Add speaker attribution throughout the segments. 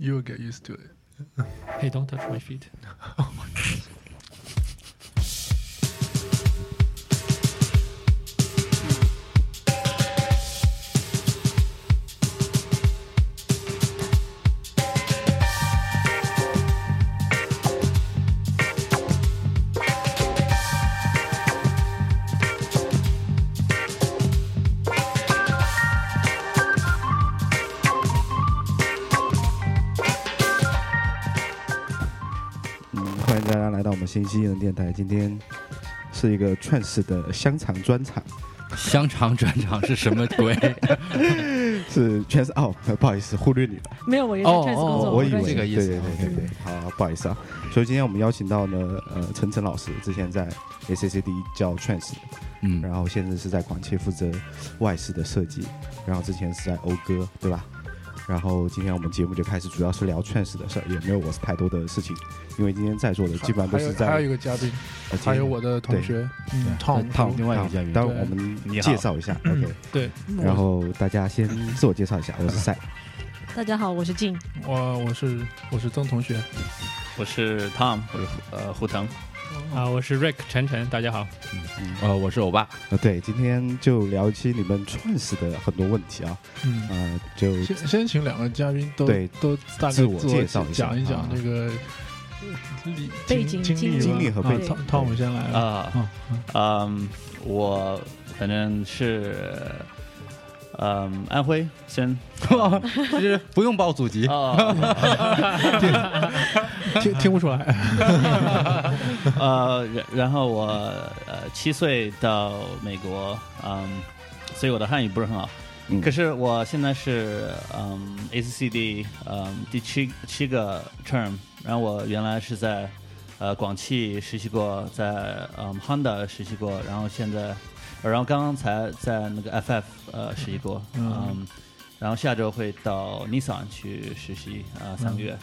Speaker 1: You will get used to it.
Speaker 2: Hey, don't touch my feet.
Speaker 3: 新西人电台。今天是一个串式的香肠专场，
Speaker 4: 香肠专场是什么鬼？
Speaker 3: 是全是哦，不好意思，忽略你了。
Speaker 5: 没有，我也在
Speaker 4: 哦
Speaker 5: Trans 工作，
Speaker 4: 哦
Speaker 3: 我以为
Speaker 4: 这个意思
Speaker 3: 对对对对对，好，不好意思啊。所以今天我们邀请到呢，呃，陈晨老师，之前在 ACCD 教 trans，
Speaker 4: 嗯，
Speaker 3: 然后现在是在广汽负责外饰的设计，然后之前是在讴歌，对吧？然后今天我们节目就开始，主要是聊 trans 的事儿，也没有我太多的事情，因为今天在座的基本上都是在
Speaker 1: 还有还有一个嘉宾，
Speaker 3: 呃
Speaker 1: 还有我的同学，嗯，Tom，
Speaker 3: 套
Speaker 4: 另外一个嘉宾。
Speaker 3: 待会我们介绍一下，OK，
Speaker 1: 对，
Speaker 3: 然后大家先自我介绍一下，我是赛，
Speaker 5: 大家好，我是静。
Speaker 1: 我我是我是曾同学，
Speaker 6: 我是 Tom，我是呃胡腾。
Speaker 2: 啊，我是 Rick 晨晨，大家好。
Speaker 4: 嗯嗯呃，我是欧巴，
Speaker 3: 呃，对，今天就聊一期你们 trans 的很多问题啊，
Speaker 1: 嗯，
Speaker 3: 呃，就
Speaker 1: 先先请两个嘉宾都
Speaker 3: 对
Speaker 1: 都大概
Speaker 3: 自我介绍一下。
Speaker 1: 讲一讲
Speaker 3: 啊
Speaker 1: 这个
Speaker 5: 背景
Speaker 1: 经历
Speaker 3: 经历和背
Speaker 1: 啊
Speaker 3: 景。
Speaker 1: 汤汤姆先来。
Speaker 6: 啊，嗯，我反正是嗯安徽先
Speaker 4: 就是不用报祖籍，
Speaker 6: 啊
Speaker 1: 听听不出来，
Speaker 6: 呃，然然后我呃七岁到美国，嗯，所以我的汉语不是很好。
Speaker 3: 嗯。
Speaker 6: 可是我现在是嗯 ACCD 嗯第七七个 term，然后我原来是在呃广汽实习过，在嗯 Honda 实习过，然后现在，然后刚刚才在那个 FF 呃实习过，
Speaker 1: 嗯。
Speaker 6: 嗯，然后下周会到 Nissan 去实习啊、呃三个月，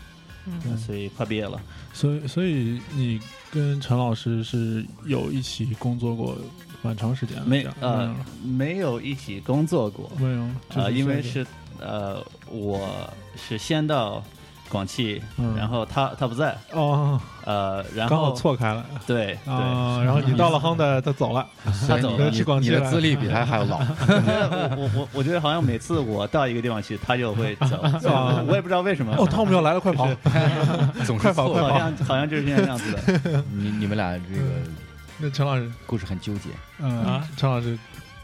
Speaker 5: 嗯，
Speaker 6: 所以快毕业了。
Speaker 1: 所以所以你跟陈老师是有一起工作过蛮长时间的，
Speaker 6: 没呃没有一起工作过，
Speaker 1: 没有，啊
Speaker 6: 呃，因为是呃我是先到广汽，
Speaker 1: 嗯
Speaker 6: 然后他他不在，
Speaker 1: 哦，
Speaker 6: 呃，然
Speaker 1: 刚好
Speaker 6: 后
Speaker 1: 错开了
Speaker 6: 对对，
Speaker 1: 啊，然后你到了 Honda，他走了，
Speaker 6: 他走了
Speaker 1: 你。去广汽了
Speaker 4: 你的资历比他还要老。
Speaker 6: 我我我我觉得好像每次我到一个地方去，他就会走，
Speaker 1: 啊
Speaker 6: 我也不知道为什么。
Speaker 1: 哦，汤姆要来了，快跑！
Speaker 4: 总是错
Speaker 1: 快跑快跑
Speaker 6: 好像好像就是这样这样子的。
Speaker 4: 你你们俩这个
Speaker 1: 那陈老师，
Speaker 4: 故事很纠结。
Speaker 1: 嗯
Speaker 2: 啊，
Speaker 1: 陈老师，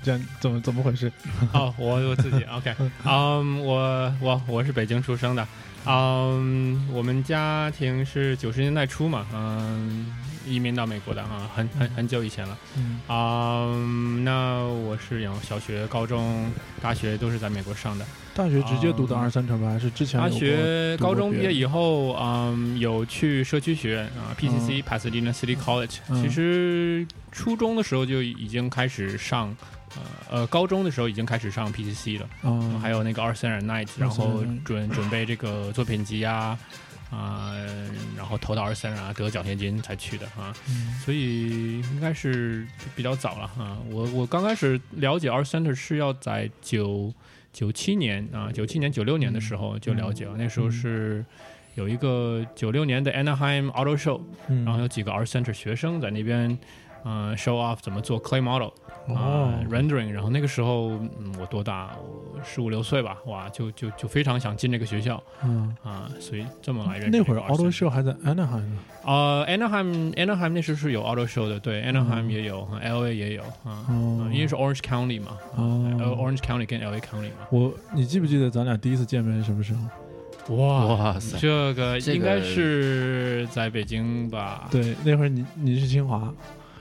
Speaker 1: 这样怎么怎么回事？
Speaker 2: 哦，我我自己 OK，嗯，我我我是北京出生的，嗯，我们家庭是九十年代初嘛，嗯，移民到美国的啊，很很很久以前了，
Speaker 1: 嗯。
Speaker 2: 嗯，那我是有小学、高中、大学都是在美国上的。
Speaker 1: 大学直接读的
Speaker 2: 啊
Speaker 1: 二三城吧，还是之前
Speaker 2: 大学、高中毕业以后，嗯，有去社区学院啊，PCC、Pasadena City College、
Speaker 1: 嗯。
Speaker 2: 其实初中的时候就已经开始上，呃呃，高中的时候已经开始上 PCC 了，
Speaker 1: 嗯，
Speaker 2: 还有那个 Art Center Night，然后准准备这个作品集啊。啊、然后投到 Art Center 啊，得奖学金才去的啊，
Speaker 1: 嗯
Speaker 2: 所以应该是比较早了啊。我我刚开始了解 Art Center 是要在九九七年啊，九七年九六年的时候就了解了，那时候是有一个九六年的 Anaheim Auto Show，
Speaker 1: 嗯，
Speaker 2: 然后有几个 Art Center 学生在那边。嗯、s h o w off 怎么做 clay model 啊、
Speaker 1: 哦
Speaker 2: rendering，然后那个时候、嗯、我多大？我十五六岁吧，哇，就就就非常想进这个学校
Speaker 1: 嗯，
Speaker 2: 啊，所以这么来认识
Speaker 1: 那会儿 Auto Show 还在 Anaheim 呢，
Speaker 2: 呃，Anaheim Anaheim 那时候是有 auto show 的，对，Anaheim
Speaker 1: 嗯
Speaker 2: 也有、l a 也有啊、
Speaker 1: 哦
Speaker 2: 嗯因为是 Orange County 嘛，呃
Speaker 1: 哦
Speaker 2: ，，Orange County 跟 LA County 嘛。
Speaker 1: 我你记不记得咱俩第一次见面是什么时候？
Speaker 2: 哇
Speaker 4: 哇塞
Speaker 2: 这个
Speaker 4: 这个
Speaker 2: 应该是在北京吧？
Speaker 1: 对，那会儿你你是清华，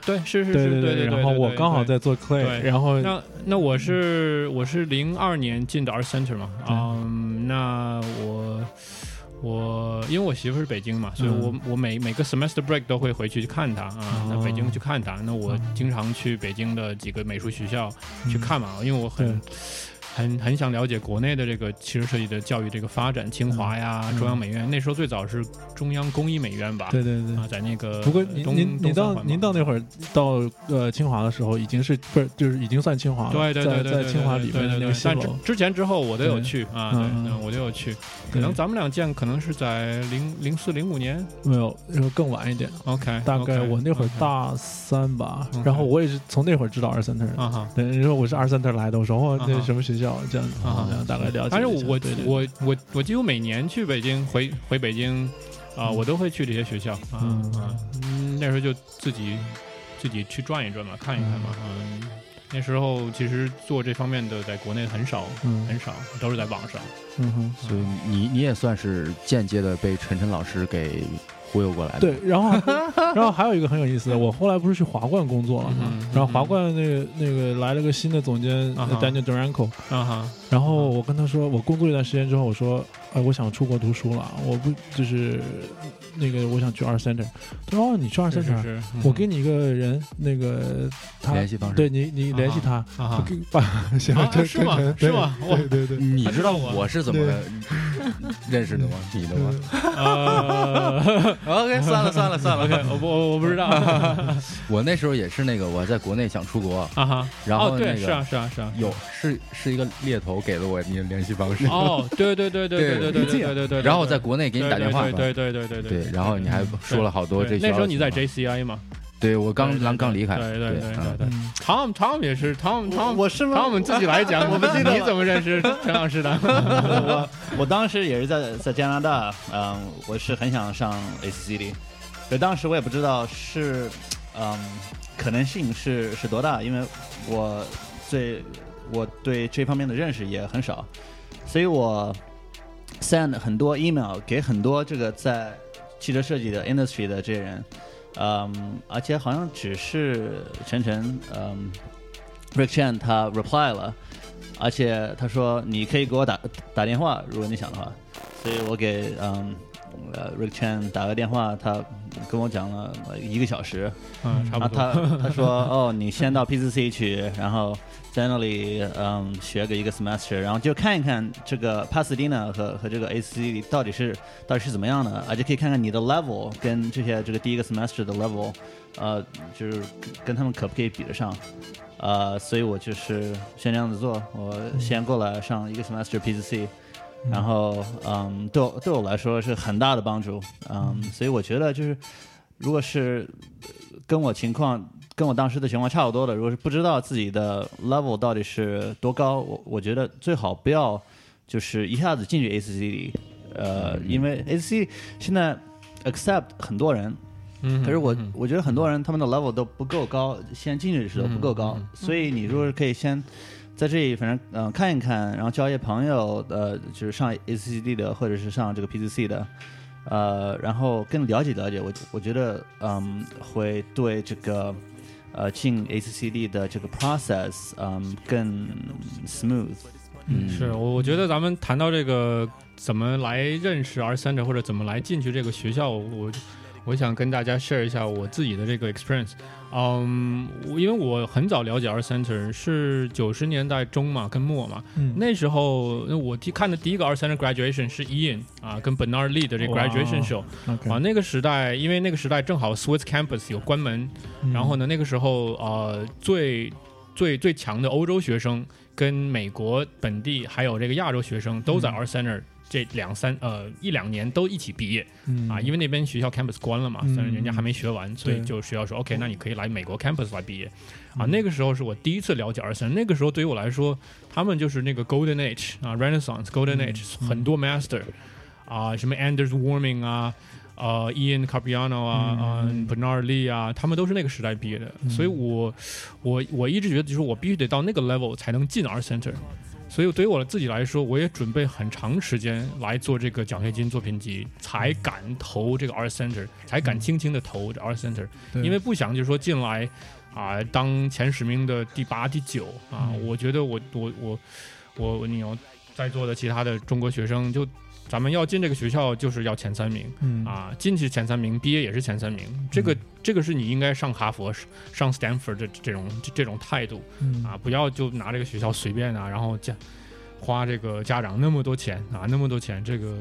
Speaker 2: 对，是是
Speaker 1: 对
Speaker 2: 是，对
Speaker 1: 对，然后我刚好。在做 Clay，
Speaker 2: 对。
Speaker 1: 然后
Speaker 2: 那那我是我是零二年进的 Art Center 嘛，
Speaker 1: 对。
Speaker 2: 嗯，那我我因为我媳妇是北京嘛，所以我、我每每个 semester break 都会回去去看她啊，那
Speaker 1: 哦
Speaker 2: 北京去看她，那我经常去北京的几个美术学校去看嘛，因为我很
Speaker 1: 对
Speaker 2: 很很想了解国内的这个汽车设计的教育这个发展，清华呀、
Speaker 1: 嗯
Speaker 2: 中央美院，那时候最早是中央工艺美院吧？
Speaker 1: 对对对。
Speaker 2: 啊，在那个
Speaker 1: 不过您您您到您到那会儿到呃清华的时候，已经是不是就是已经算清华了？
Speaker 2: 对对对
Speaker 1: 在在清华里面的那个新
Speaker 2: 但之
Speaker 1: 楼。
Speaker 2: 之前之后我都有去啊，我都有去。可能咱们俩见可能是在零零四零五年
Speaker 1: 没有，然后更晚一点
Speaker 2: ，，OK，
Speaker 1: 大概我那会儿大三吧。然后我也是从那会儿知道二 center 的。
Speaker 2: 啊哈。
Speaker 1: 对，你说我是二 center 来的，我说哦，那什么学校这样子，
Speaker 2: 啊
Speaker 1: 这样大概了解。
Speaker 2: 但是我我我我几乎每年去北京回回北京啊，
Speaker 1: 嗯
Speaker 2: 我都会去这些学校啊
Speaker 1: 嗯
Speaker 2: 啊，嗯，那时候就自己自己去转一转嘛，看一看嘛，嗯，那时候其实做这方面的在国内很少
Speaker 1: 嗯
Speaker 2: 很少，都是在网上。
Speaker 1: 嗯哼。
Speaker 4: 所以你你也算是间接的被晨晨老师给忽悠过来的。
Speaker 1: 对，然后 然后还有一个很有意思的，我后来不是去华冠工作了嘛
Speaker 2: 嗯，
Speaker 1: 然后华冠那个那个来了个新的总监 Daniel Duranko，
Speaker 2: 啊哈，
Speaker 1: 然后我跟他说，我工作一段时间之后，我说，哎，我想出国读书了，我不就是那个我想去二 center，他说哦，你去二
Speaker 2: 是
Speaker 1: center，我给你一个人，那个他
Speaker 4: 联系方式
Speaker 1: 对你你联系他，
Speaker 2: 啊哈
Speaker 1: 给把行
Speaker 2: 啊是吗？是吗？
Speaker 1: 对对对，
Speaker 4: 你知道
Speaker 2: 我。
Speaker 4: 我是怎么 认识的吗？你的吗？
Speaker 2: 呃
Speaker 4: ？OK，算了算了 算
Speaker 2: ，OK，我不我我不知道。
Speaker 4: 我那时候也是那个我在国内想出国，
Speaker 2: 啊哈，
Speaker 4: 然后那个
Speaker 2: 是啊是啊是啊，
Speaker 4: 有是是一个猎头给了我你的联系方式，
Speaker 2: 哦，对对对对对对对对对对对，
Speaker 4: 然后我在国内给你打电话，
Speaker 2: 对对对对对
Speaker 4: 对，然后你还说了好多这些。
Speaker 2: 那时候你在 JCI 嘛？
Speaker 4: 对我刚刚刚离开，
Speaker 2: 对对对对，Tom Tom 也是 Tom Tom
Speaker 6: 我是吗
Speaker 2: ？Tom 自己来讲，我不记得你怎么认识陈老师的？
Speaker 6: 我我当时也是在在加拿大，嗯，我是很想上 ACCD，可当时我也不知道是，嗯，可能性是是多大，因为我最我对这方面的认识也很少，所以我 send 很多 email 给很多这个在汽车设计的 industry 的这些人，嗯，而且好像只是晨晨，嗯，Rick Chen 他 reply 了。而且他说你可以给我打打电话，如果你想的话。所以我给嗯呃 Rick Chan 打个电话，他跟我讲了呃一个小时。
Speaker 2: 嗯，差
Speaker 6: 然
Speaker 2: 不多。
Speaker 6: 后他他说 哦，你先到 PCC 去，然后在那里嗯学个一个 semester，然后就看一看这个 Pasadena 和和这个 ACC 到底是到底是怎么样的，而且可以看看你的 level 跟这些这个第一个 semester 的 level，呃，就是跟跟他们可不可以比得上。呃，所以我就是先这样子做，我先过来上一个 semester PCC，然后嗯，对我对我来说是很大的帮助，嗯，所以我觉得就是如果是呃跟我情况跟我当时的情况差不多的，如果是不知道自己的 level 到底是多高，我我觉得最好不要就是一下子进去 ACC 里呃，因为 ACC 现在 accept 很多人，
Speaker 2: 嗯，
Speaker 6: 可是我
Speaker 2: 嗯
Speaker 6: 我觉得很多人他们的 level 都不够高，先进去的时候不够高，所以你如果是可以先在这里反正嗯、呃看一看，然后交一些朋友，呃，就是上 ACCD 的或者是上这个 PCC 的，呃，然后更了解了解，我我觉得嗯会对这个呃进 ACCD 的这个 process 嗯更 smooth。
Speaker 4: 嗯
Speaker 2: 是我我觉得咱们谈到这个怎么来认识 R 三者或者怎么来进去这个学校，我我想跟大家 share 一下我自己的这个 experience。嗯，我因为我很早了解 R Center 是九十年代中嘛，跟末嘛，
Speaker 1: 嗯。
Speaker 2: 那时候那我第看的第一个 R Center graduation 是 Ian 啊，跟 Bernard Lee 的这 graduation
Speaker 1: show，OK，
Speaker 2: 啊，那个时代因为那个时代正好 Swiss campus 有关门，
Speaker 1: 嗯。
Speaker 2: 然后呢，那个时候呃，最最最强的欧洲学生跟美国本地还有这个亚洲学生都在
Speaker 1: 嗯。
Speaker 2: R Center 这两三呃一两年都一起毕业
Speaker 1: 嗯。
Speaker 2: 啊，因为那边学校 campus 关了嘛，
Speaker 1: 嗯。
Speaker 2: 但是人家还没学完，所以就学校说 OK，那你可以来美国 campus 来毕业。啊。
Speaker 1: 嗯。
Speaker 2: 那个时候是我第一次了解 R Center，那个时候对于我来说，他们就是那个 Golden Age 啊，Renaissance Golden
Speaker 1: 嗯
Speaker 2: Age，
Speaker 1: 嗯。
Speaker 2: 很多 master 啊，什么 Anders Warming 啊。呃，Ian Capriano 啊，啊、
Speaker 1: 嗯
Speaker 2: Bernard Lee 啊，他们都是那个时代毕业的，
Speaker 1: 嗯。
Speaker 2: 所以我我我一直觉得，就是我必须得到那个 level 才能进 R Center。所以对于我自己来说，我也准备很长时间来做这个奖学金作品集，才敢投这个 R Center，才敢轻轻的投这 R Center，、
Speaker 1: 对。
Speaker 2: 因为不想就是说进来啊、当前十名的第八、第九啊，
Speaker 1: 嗯。
Speaker 2: 我觉得我我我我我你要在座的其他的中国学生就。咱们要进这个学校，就是要前三名
Speaker 1: 嗯
Speaker 2: 啊！进去前三名，毕业也是前三名。这个、这个是你应该上哈佛、上 Stanford 的这种这这种态度。
Speaker 1: 嗯
Speaker 2: 啊，不要就拿这个学校随便啊，然后家花这个家长那么多钱啊，那么多钱，这个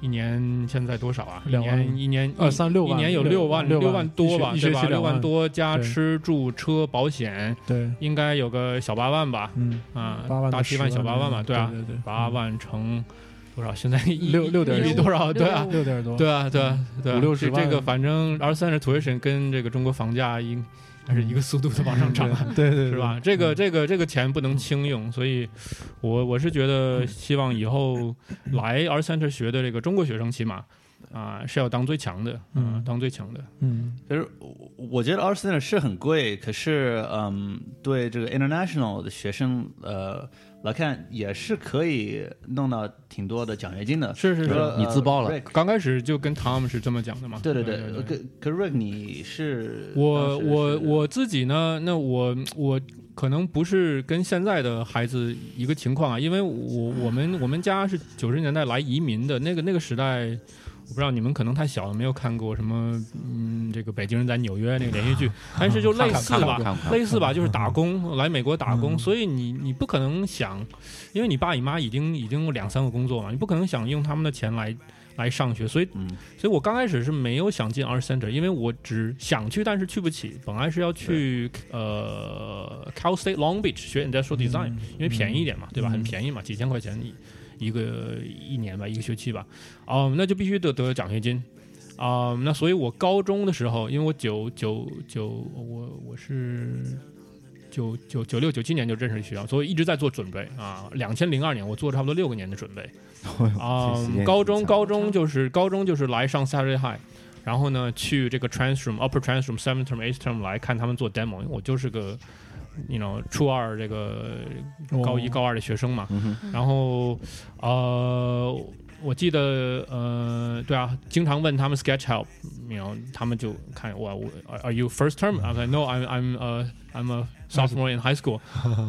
Speaker 2: 一年现在多少啊？一
Speaker 1: 两万
Speaker 2: 年一年
Speaker 1: 二三六万
Speaker 2: 一年有
Speaker 1: 六
Speaker 2: 万
Speaker 1: 六万
Speaker 2: 万多吧，对吧？六
Speaker 1: 万
Speaker 2: 多加吃住车保险，
Speaker 1: 对，
Speaker 2: 应该有个小八万吧？
Speaker 1: 嗯，
Speaker 2: 啊，
Speaker 1: 八万
Speaker 2: 大七万小八万嘛，对啊，
Speaker 1: 对对，
Speaker 2: 八万乘多少？现在
Speaker 1: 六六点
Speaker 2: 一多少？对啊，
Speaker 1: 六点多，
Speaker 2: 对啊，对啊，对啊，
Speaker 1: 五六十万
Speaker 2: 这这个反正二三十 tuition 跟这个中国房价应还是一个速度的往上涨啊。
Speaker 1: 对对对，
Speaker 2: 是吧？这个这个这个钱不能轻用，所以我我是觉得希望以后来 R Center 学的这个中国学生，起码啊是要当最强的，嗯
Speaker 1: 嗯，
Speaker 2: 当最强的。
Speaker 1: 嗯
Speaker 6: 可是我我觉得 Art Center 是很贵，可是嗯，对这个 international 的学生呃来看也是可以弄到挺多的奖学金的。
Speaker 2: 是是是，
Speaker 4: 你自爆了
Speaker 6: 呃
Speaker 2: 刚开始就跟 Tom 是这么讲的嘛。
Speaker 6: 对对
Speaker 2: 对
Speaker 6: 对，可可 Rick 你是
Speaker 2: 我
Speaker 6: 是
Speaker 2: 我我自己呢，那我我可能不是跟现在的孩子一个情况啊，因为我我们我们家是九十年代来移民的，那个那个时代，我不知道你们可能太小了，没有看过什么嗯这个北京人在纽约那个连续剧，但是就类似吧类似吧，就是打工来美国打工，
Speaker 1: 嗯。
Speaker 2: 所以你你不可能想，因为你爸你妈已经已经有两三个工作嘛，你不可能想用他们的钱来来上学，所以
Speaker 6: 嗯。
Speaker 2: 所以我刚开始是没有想进 Art Center，因为我只想去，但是去不起。本来是要去呃 Cal State Long Beach 学 Industrial Design，、因为便宜一点嘛，对吧？
Speaker 1: 嗯。
Speaker 2: 很便宜嘛，几千块钱一一个一年吧，一个学期吧。哦、那就必须得得奖学金。啊、那所以我高中的时候，因为我九九九，我我是九九九六九七年就认识学校，所以一直在做准备啊。两千零二年我做了差不多六个年的准备。啊、高中高中就是高中就是来上 Saturday High，然后呢去这个 transroom upper transroom seventh term eighth term 来看他们做 demo，因为我就是个。你 know 初二这个高一
Speaker 1: 哦。
Speaker 2: 高二的学生嘛，
Speaker 6: 嗯
Speaker 2: 然后呃，我记得呃，对啊，经常问他们 sketch help，然后他们就看我我 Are are you first term? I'm like no, I'm I'm uh I'm a sophomore in high school.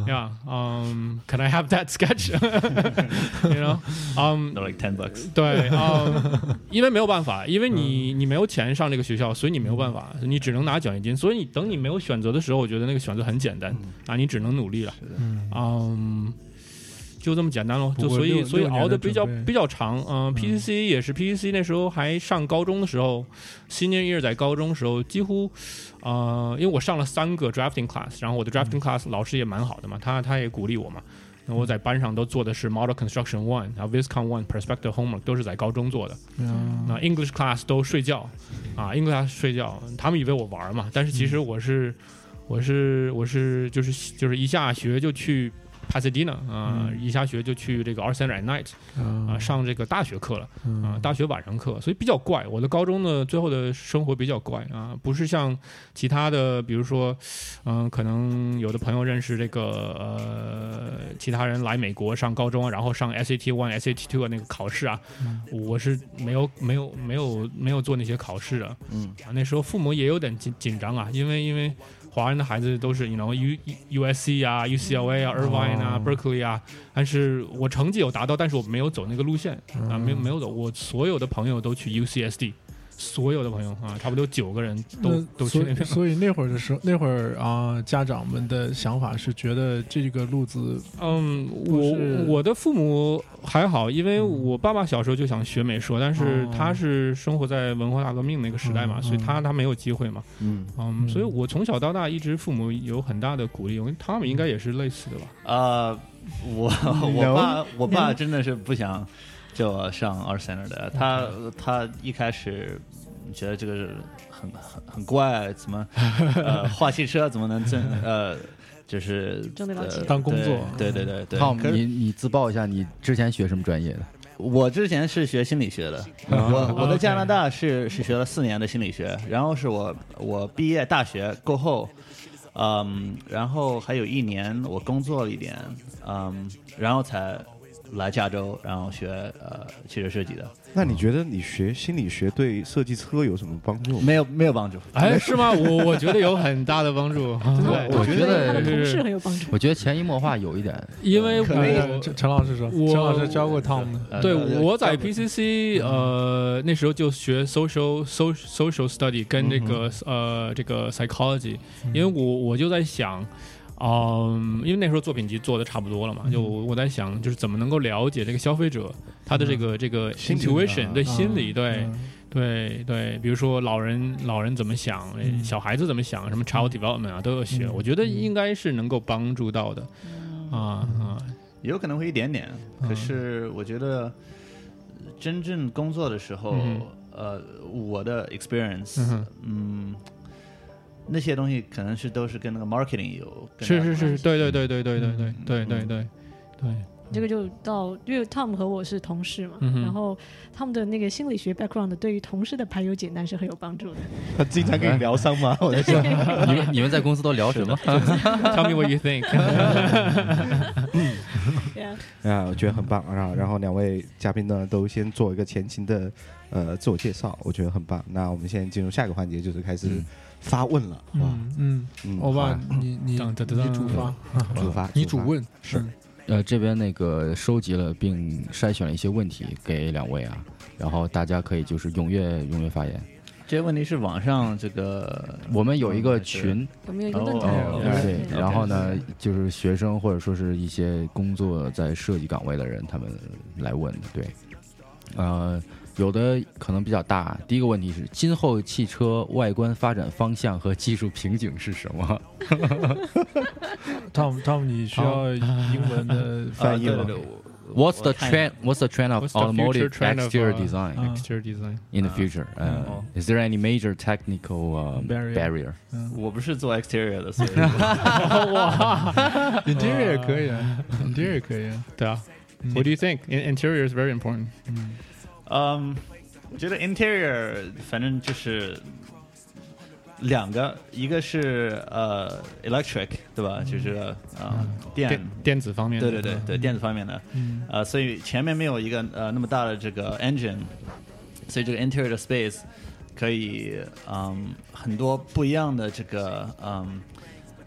Speaker 2: Yeah, um, can I have that sketch? you know, um,
Speaker 6: like ten bucks。
Speaker 2: 对，嗯，因为没有办法，因为你你没有钱上这个学校，所以你没有办法，你只能拿奖学金。所以你等你没有选择的时候，我觉得那个选择很简单啊，你只能努力了。
Speaker 1: 嗯
Speaker 2: 嗯，就这么简单
Speaker 1: 喽。
Speaker 2: 就所以所以熬的比较比较长。嗯，PCC 也是 PCC 那时候还上高中的时候，senior year 在高中的时候，几乎呃，因为我上了三个 drafting class，然后我的 drafting class 老师也蛮好的嘛，他他也鼓励我嘛。那我在班上都做的是 Model Construction One，然后 Viscon One、Perspective Homework 都是在高中做的。
Speaker 1: 嗯
Speaker 2: 那 English class 都睡觉，啊，English class 睡觉，他们以为我玩嘛，但是其实我是，我是我是就是就是一下学就去 Pasadena 啊、
Speaker 1: 嗯
Speaker 2: 一下学就去这个 Art Center at Night 啊、
Speaker 1: 啊
Speaker 2: 上这个大学课了啊、
Speaker 1: 嗯
Speaker 2: 大学晚上课，所以比较怪。我的高中呢最后的生活比较怪啊，不是像其他的，比如说，嗯、可能有的朋友认识这个呃其他人来美国上高中啊，然后上 SAT one、SAT two 那个考试啊，
Speaker 1: 嗯
Speaker 2: 我是没有没有没有没有做那些考试的
Speaker 6: 嗯
Speaker 2: 啊。那时候父母也有点紧紧张啊，因为因为华人的孩子都是，you know U U S C 啊、UCLA 啊、Irvine 啊、
Speaker 1: 哦
Speaker 2: Berkeley 啊，但是我成绩有达到，但是我没有走那个路线啊，没有没有走。我所有的朋友都去 UCSD，所有的朋友啊，差不多九个人都都去那边。
Speaker 1: 所以那会儿的时候，那会儿啊，家长们的想法是觉得这个路子
Speaker 2: 嗯，我我的父母还好，因为我爸爸小时候就想学美术，但是
Speaker 1: 哦
Speaker 2: 他是生活在文化大革命那个时代嘛，
Speaker 1: 嗯
Speaker 2: 所以他他没有机会嘛。
Speaker 6: 嗯
Speaker 2: 所以我从小到大一直父母有很大的鼓励，我跟他们应该也是类似的吧。
Speaker 6: 呃，我我爸我爸真的是不想叫我上 Art Center 的，他他一开始觉得这个是很很很怪，怎么 呃画汽车怎么能挣 呃就是呃
Speaker 5: 挣得了钱
Speaker 1: 当工作
Speaker 6: 对对对对。
Speaker 4: Tom，你你自曝一下，你之前学什么专业的？
Speaker 6: 我之前是学心理学的，我我在加拿大是是学了四年的心理学，然后是我我毕业大学过后，嗯，然后还有一年我工作了一点，嗯，然后才来加州，然后学呃汽车设计的，
Speaker 3: 那你觉得你学心理学对设计车有什么帮助？
Speaker 6: 没有没有帮助。
Speaker 2: 哎，是吗？我我觉得有很大的帮助。对，
Speaker 4: 我觉得
Speaker 5: 他的同事很有帮助。
Speaker 4: 我觉得潜移默化有一点，
Speaker 2: 因为
Speaker 6: 可能
Speaker 2: 我
Speaker 1: 陈陈老师说，
Speaker 2: 我
Speaker 1: 陈老师教过 Tom 的，
Speaker 2: 对，我在 PCC 呃那时候就学 social social social study 跟那个、呃这个 psychology，因为我我就在想。嗯，因为那时候作品集做的差不多了嘛，就我在想，就是怎么能够了解这个消费者他的这个这个 intuition
Speaker 1: 啊
Speaker 2: 对心理对。
Speaker 1: 嗯。
Speaker 2: 对对，比如说老人老人怎么想，小孩子怎么想，什么 child development 啊都有学，
Speaker 1: 嗯。
Speaker 2: 我觉得应该是能够帮助到的啊啊，
Speaker 6: 有可能会一点点，
Speaker 2: 嗯。
Speaker 6: 可是我觉得真正工作的时候，
Speaker 2: 嗯
Speaker 6: 呃，我的 experience，
Speaker 2: 嗯
Speaker 6: 嗯，那些东西可能是都是跟那个 marketing 有
Speaker 2: 是是是，对对对对对对对
Speaker 6: 嗯
Speaker 2: 对对对对，
Speaker 5: 这个就到，因为 Tom 和我是同事嘛，
Speaker 2: 嗯
Speaker 5: 然后他们的那个心理学 background 对于同事的排忧解难是很有帮助的。
Speaker 3: 他经常跟你聊伤吗？我在想，
Speaker 4: 你们你们在公司都聊什么
Speaker 2: ？Tell me what you think。
Speaker 3: 啊，我觉得很棒。然后，然后两位嘉宾呢都先做一个前情的呃自我介绍，我觉得很棒。那我们现在进入下一个环节，就是开始
Speaker 4: 嗯
Speaker 3: 发问了？
Speaker 1: 嗯嗯，
Speaker 3: 嗯，
Speaker 1: 欧巴你你你主发，
Speaker 3: 主发，
Speaker 1: 你主问是。
Speaker 4: 呃，这边那个收集了并筛选了一些问题给两位啊，然后大家可以就是踊跃踊跃发言。
Speaker 6: 这些问题是网上这个
Speaker 4: 我们有一个群，
Speaker 5: 我们有一个论坛？
Speaker 6: 哦
Speaker 4: 对，然后呢，就是学生或者说是一些工作在设计岗位的人，他们来问的，对，呃，有的可能比较大。第一个问题是，今后汽车外观发展方向和技术瓶颈是什么
Speaker 1: ？Tom Tom，你需要英文的翻译吗
Speaker 4: What's the trend? What's the trend of automotive exterior
Speaker 2: uh,
Speaker 4: design
Speaker 1: 啊
Speaker 2: exterior design。
Speaker 4: in the
Speaker 6: 啊
Speaker 4: future? Uh,
Speaker 6: 哦
Speaker 4: Is there any major technical uh,
Speaker 1: Barrier
Speaker 4: barrier?
Speaker 6: 我不是做 exterior 的，所以
Speaker 2: 哇
Speaker 1: ，Interior 也可以啊，Interior 也可以啊。
Speaker 2: 对啊，What do you think? Interior is very important。
Speaker 1: 嗯
Speaker 6: 嗯，我觉得 interior 反正就是两个，一个是呃 electric 对吧？就是呃电。
Speaker 2: 电，电子方面的，
Speaker 6: 对对对对电子方面的，
Speaker 1: 嗯。
Speaker 6: 呃，所以前面没有一个呃那么大的这个 engine，所以这个 interior 的 space 可以嗯很多不一样的这个嗯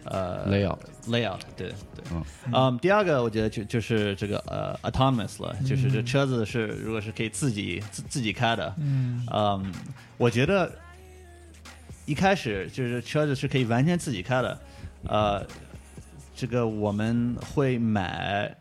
Speaker 6: 呃
Speaker 4: Layout
Speaker 6: layout 对对。
Speaker 4: 嗯。
Speaker 6: 嗯。第二个我觉得就就是这个呃 autonomous 了，就是这车子是如果是可以自己自自己开的，
Speaker 1: 嗯。
Speaker 6: 嗯，我觉得一开始就是车子是可以完全自己开的，呃，这个我们会买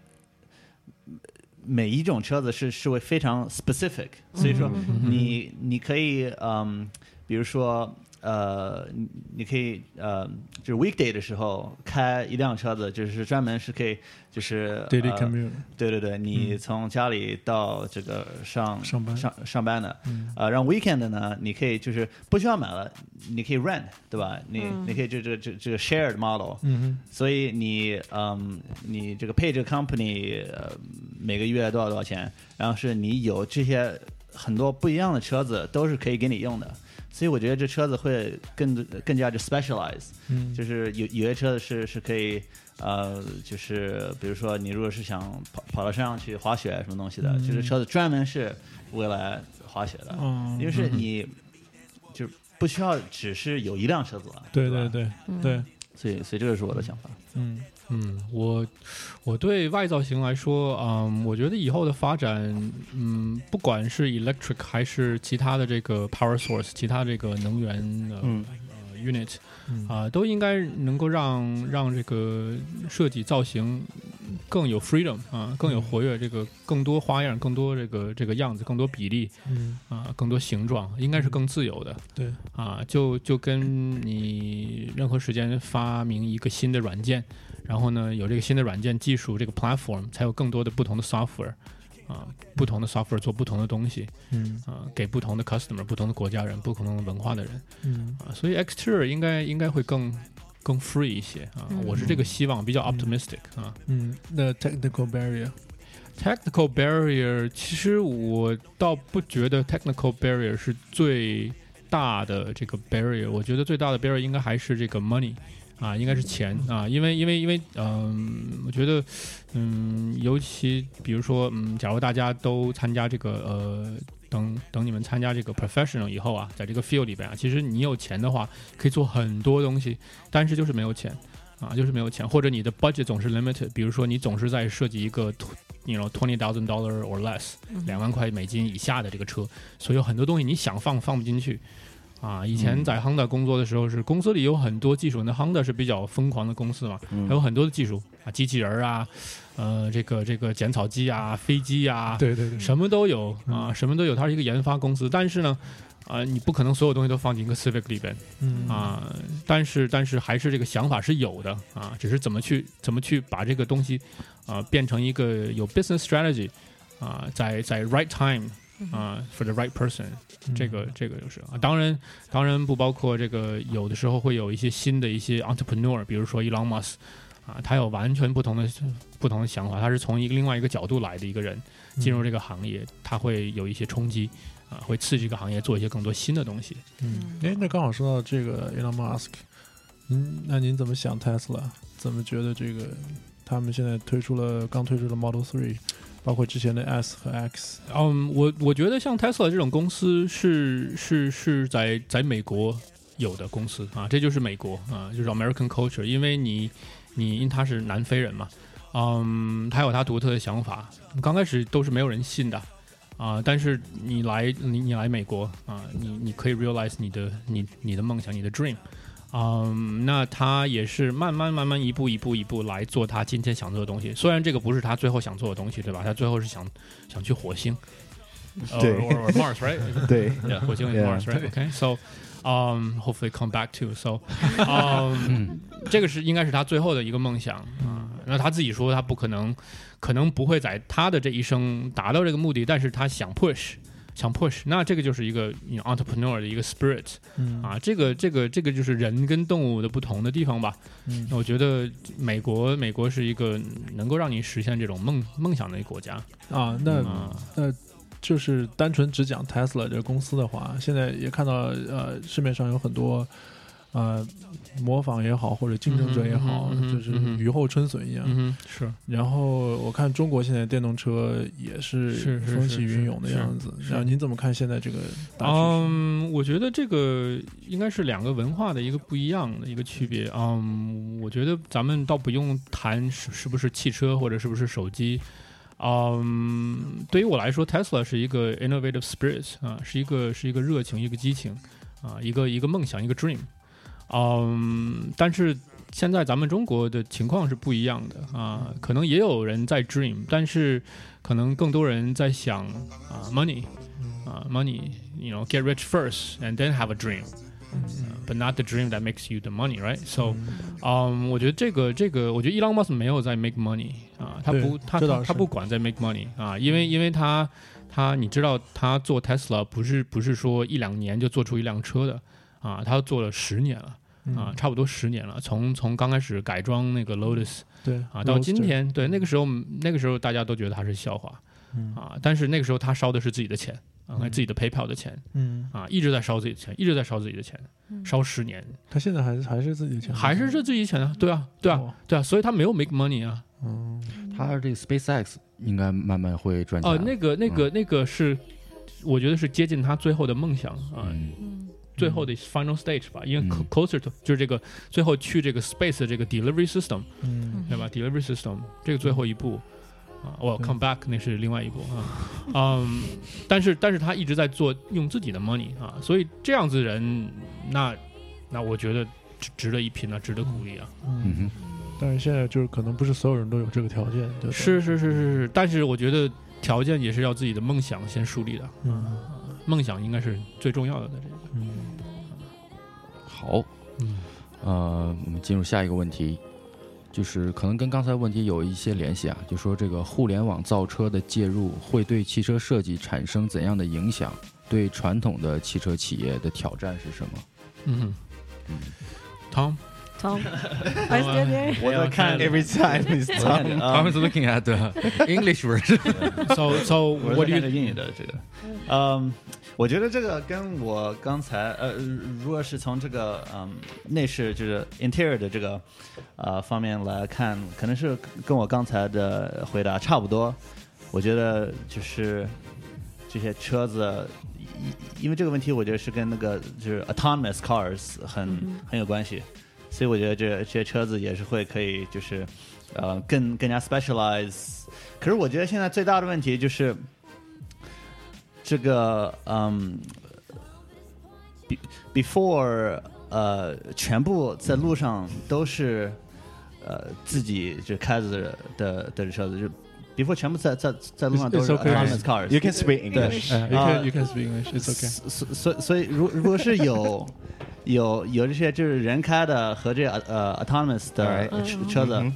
Speaker 6: 每一种车子是是会非常 specific，所以说你你可以嗯，比如说。呃，你你可以呃，就是 weekday 的时候开一辆车子，就是专门是可以，就是
Speaker 1: ，daily
Speaker 6: 呃
Speaker 1: commute，
Speaker 6: 对对对，你从家里到这个上
Speaker 1: 上班。
Speaker 6: 上上班的，
Speaker 1: 嗯。
Speaker 6: 呃，让 weekend 呢，你可以就是不需要买了，你可以 rent，对吧？你、
Speaker 5: 嗯。
Speaker 6: 你可以就这个这这个 shared model，、
Speaker 1: 嗯
Speaker 6: 所以你嗯，你这个配这个 company 呃每个月多少多少钱，然后是你有这些很多不一样的车子都是可以给你用的，所以我觉得这车子会更更加的 specialize，
Speaker 1: 嗯。
Speaker 6: 就是有有些车子是是可以，呃，就是比如说你如果是想跑跑到山上去滑雪什么东西的，
Speaker 1: 嗯。
Speaker 6: 就是车子专门是为了滑雪的，
Speaker 1: 嗯，
Speaker 6: 因为是你就不需要只是有一辆车子了，吧
Speaker 1: 对对，对
Speaker 5: 嗯。
Speaker 1: 对，
Speaker 6: 所以所以这个是我的想法。
Speaker 1: 嗯
Speaker 2: 嗯，我我对外造型来说，嗯，我觉得以后的发展，嗯，不管是 electric 还是其他的这个 power source，其他这个能源的、
Speaker 3: 嗯。
Speaker 2: 呃 unit
Speaker 1: 嗯。
Speaker 2: 啊、都应该能够让让这个设计造型更有 freedom 啊、更有活跃，这个更多花样，更多这个这个样子，更多比例
Speaker 1: 嗯。
Speaker 2: 啊、更多形状，应该是更自由的。
Speaker 1: 对，
Speaker 2: 啊，就就跟你任何时间发明一个新的软件，然后呢有这个新的软件技术，这个 platform 才有更多的不同的 software，啊，不同的 software 做不同的东西，
Speaker 1: 嗯
Speaker 2: 啊，给不同的 customer、不同的国家人、不同的文化的人，
Speaker 1: 嗯
Speaker 2: 啊，所以 exterior 应该应该会更更 free 一些啊，
Speaker 5: 嗯
Speaker 2: 我是这个希望，比较
Speaker 1: 嗯
Speaker 2: optimistic 啊。
Speaker 1: 嗯，那 technical
Speaker 2: barrier，Technical barrier，其实我倒不觉得 technical barrier 是最大的这个 barrier，我觉得最大的 barrier 应该还是这个 money 啊，应该是钱啊，因为因为因为嗯，我觉得嗯，尤其比如说嗯，假如大家都参加这个呃。等等，你们参加这个 professional 以后啊，在这个 field 里边啊，其实你有钱的话，可以做很多东西，但是就是没有钱啊，就是没有钱，或者你的 budget 总是 limited，比如说你总是在设计一个 you know twenty thousand dollar or less
Speaker 5: 嗯
Speaker 2: 两万块美金以下的这个车，所以有很多东西你想放放不进去啊，以前在 Honda 工作的时候，是公司里有很多技术，那 Honda 是比较疯狂的公司嘛，
Speaker 6: 嗯。
Speaker 2: 还有很多的技术啊，机器人儿啊，呃，这个这个剪草机啊，飞机啊，
Speaker 1: 对对对，
Speaker 2: 什么都有啊，什么都有。它是一个研发公司，但是呢，啊、你不可能所有东西都放进一个 Civic 里边
Speaker 1: 嗯。
Speaker 2: 啊、但是但是还是这个想法是有的啊，只是怎么去怎么去把这个东西啊、变成一个有 business strategy 啊、在在 right time 啊、for the right person，这个这个就是啊，当然当然不包括这个，有的时候会有一些新的一些 entrepreneur，比如说 Elon Musk 啊，他有完全不同的不同的想法，他是从一个另外一个角度来的一个人进入这个行业，他会有一些冲击啊，会刺激这个行业做一些更多新的东西。
Speaker 1: 嗯，哎，那刚好说到这个 Elon Musk，嗯，那您怎么想 Tesla？怎么觉得这个他们现在推出了刚推出的 Model Three，包括之前的 S 和 X，
Speaker 2: 嗯，我我觉得像 Tesla 这种公司是是是在在美国有的公司啊，这就是美国啊，就是 American culture，因为你你因为他是南非人嘛，嗯，他有他独特的想法，刚开始都是没有人信的。啊、但是你来你你来美国啊、你你可以 realize 你的你你的梦想，你的 dream，嗯，那他也是慢慢慢慢一步一步一步来做他今天想做的东西。虽然这个不是他最后想做的东西，对吧？他最后是想想去火星，
Speaker 3: 对
Speaker 2: or, or, or Mars, right?
Speaker 3: 对
Speaker 2: Yeah, 火星
Speaker 3: Yeah.
Speaker 2: Mars, right? Okay, so um, hopefully come back to. So, um, 这个是应该是他最后的一个梦想啊。那他自己说他不可能，可能不会在他的这一生达到这个目的，但是他想 push。想 push，那这个就是一个 entrepreneur 的一个 spirit
Speaker 1: 嗯
Speaker 2: 啊，这个这个这个就是人跟动物的不同的地方吧。
Speaker 1: 嗯
Speaker 2: 那我觉得美国美国是一个能够让你实现这种梦梦想的一个国家
Speaker 1: 啊，那
Speaker 2: 那。
Speaker 1: 就是单纯只讲 Tesla 这个公司的话，现在也看到呃市面上有很多呃模仿也好，或者竞争者也好，
Speaker 2: 嗯嗯
Speaker 1: 就是雨后春笋一样。
Speaker 2: 是
Speaker 1: 然后我看中国现在电动车也是风起云涌的样子。
Speaker 2: 是
Speaker 1: 然后您怎么看现在这个大趋势？
Speaker 2: 嗯，我觉得这个应该是两个文化的一个不一样的一个区别。嗯，我觉得咱们倒不用谈是是不是汽车或者是不是手机。嗯，对于我来说，Tesla 是一个 innovative spirit 啊，是一个是一个热情，一个激情啊，一个一个梦想，一个 dream。嗯，但是现在咱们中国的情况是不一样的啊，可能也有人在 dream，但是可能更多人在想啊 money 啊 money，you know get rich first and then have a dream。But not the dream that makes you the money, right? So, 嗯，我觉得这个这个，我觉得 Elon Musk 没有在 make money 啊，他不他他不管在 make money 啊，因为因为他他你知道他做 Tesla 不是不是说一两年就做出一辆车的啊，他做了十年了
Speaker 1: 嗯。
Speaker 2: 啊，差不多十年了，从从刚开始改装那个 Lotus
Speaker 1: 对
Speaker 2: 啊，到今天，对那个时候那个时候大家都觉得它是笑话
Speaker 1: 嗯。
Speaker 2: 啊，但是那个时候他烧的是自己的钱啊，自己的 PayPal 的钱
Speaker 1: 嗯，
Speaker 2: 啊，一直在烧自己的钱，一直在烧自己的钱，烧十年，
Speaker 1: 他现在还是还是自己的钱，
Speaker 2: 还是是自己钱啊，对啊，对啊，
Speaker 1: 哦。
Speaker 2: 对啊，所以他没有 make money 啊，
Speaker 1: 嗯。
Speaker 4: 他这个 SpaceX 应该慢慢会赚钱。
Speaker 2: 哦，那个那个那个是，我觉得是接近他最后的梦想啊，
Speaker 4: 嗯。
Speaker 5: 嗯
Speaker 2: 最后的 final stage 吧，因为 closer to 就是这个最后去这个 space 的这个 delivery system
Speaker 1: 嗯。
Speaker 2: 对吧？delivery system 这个最后一步啊，我
Speaker 1: 对。
Speaker 2: come back 那是另外一步啊，嗯，但是但是他一直在做用自己的 money 啊，所以这样子的人，那那我觉得值值得一拼啊，值得鼓励啊，
Speaker 4: 嗯。哼，
Speaker 1: 但是现在就是可能不是所有人都有这个条件，对吧？
Speaker 2: 是是是是是，但是我觉得条件也是要自己的梦想先树立的，
Speaker 1: 嗯。
Speaker 2: 梦想应该是最重要的在这个，
Speaker 1: 嗯
Speaker 4: 好，
Speaker 2: 嗯。
Speaker 4: 呃，我们进入下一个问题，就是可能跟刚才问题有一些联系啊，就说这个互联网造车的介入会对汽车设计产生怎样的影响？对传统的汽车企业的挑战是什么？
Speaker 2: 嗯嗯，Tom，
Speaker 5: Tom, are you still there?
Speaker 6: 我在看
Speaker 3: Every time is
Speaker 6: 我看
Speaker 3: time。
Speaker 6: um,
Speaker 4: was looking at the English version.
Speaker 2: So so
Speaker 6: 我
Speaker 2: what
Speaker 6: 是
Speaker 2: do
Speaker 6: 看
Speaker 2: you
Speaker 6: 着英语的这个，嗯，我觉得这个跟我刚才呃，如果是从这个嗯内饰就是 interior 的这个呃方面来看，可能是跟我刚才的回答差不多。我觉得就是这些车子，因因为这个问题，我觉得是跟那个就是 autonomous cars 很、
Speaker 5: 嗯
Speaker 6: 很有关系， 所以我觉得这这些车子也是会可以就是呃更更加 specialize。可是我觉得现在最大的问题就是这个嗯。be before 呃全部在路上都是呃自己就开着的的的车子，就 before 全部在在在路上都是 autonomous cars。
Speaker 3: You can speak English.
Speaker 1: Uh, you
Speaker 6: 啊
Speaker 1: can you can speak English. It's okay.
Speaker 6: 所所所以，如如果是有有有这些就是人开的和这个呃 autonomous 的车子，
Speaker 3: 嗯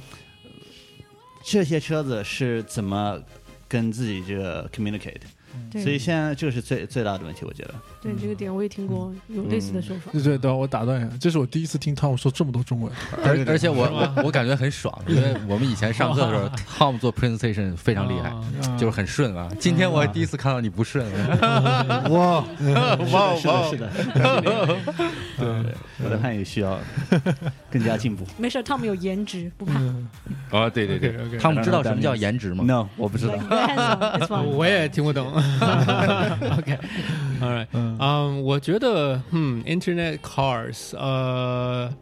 Speaker 6: 这些车子是怎么跟自己这个 communicate？
Speaker 5: 对
Speaker 6: 所以现在这个是最最大的问题，我觉得。
Speaker 5: 对这个点我也听过有类似的说法。
Speaker 1: 对对，等会我打断一下，这是我第一次听 Tom 说这么多中文。
Speaker 4: 而而且我我我感觉很爽，因为我们以前上课的时候，Tom 做 presentation 非常厉害，
Speaker 2: 啊
Speaker 4: 就是很顺啊。今天我第一次看到你不顺，
Speaker 3: 哇哇
Speaker 6: 是的，是的，是的。对，我的汉语需要更加进步。
Speaker 5: 没事，Tom 有颜值，不怕。
Speaker 4: 啊，对对对姆知道什么叫颜值吗
Speaker 6: ？No，我不知道.
Speaker 2: 我也听不懂。OK，All right，
Speaker 1: 嗯
Speaker 2: 嗯，我觉得，嗯，Internet cars，呃，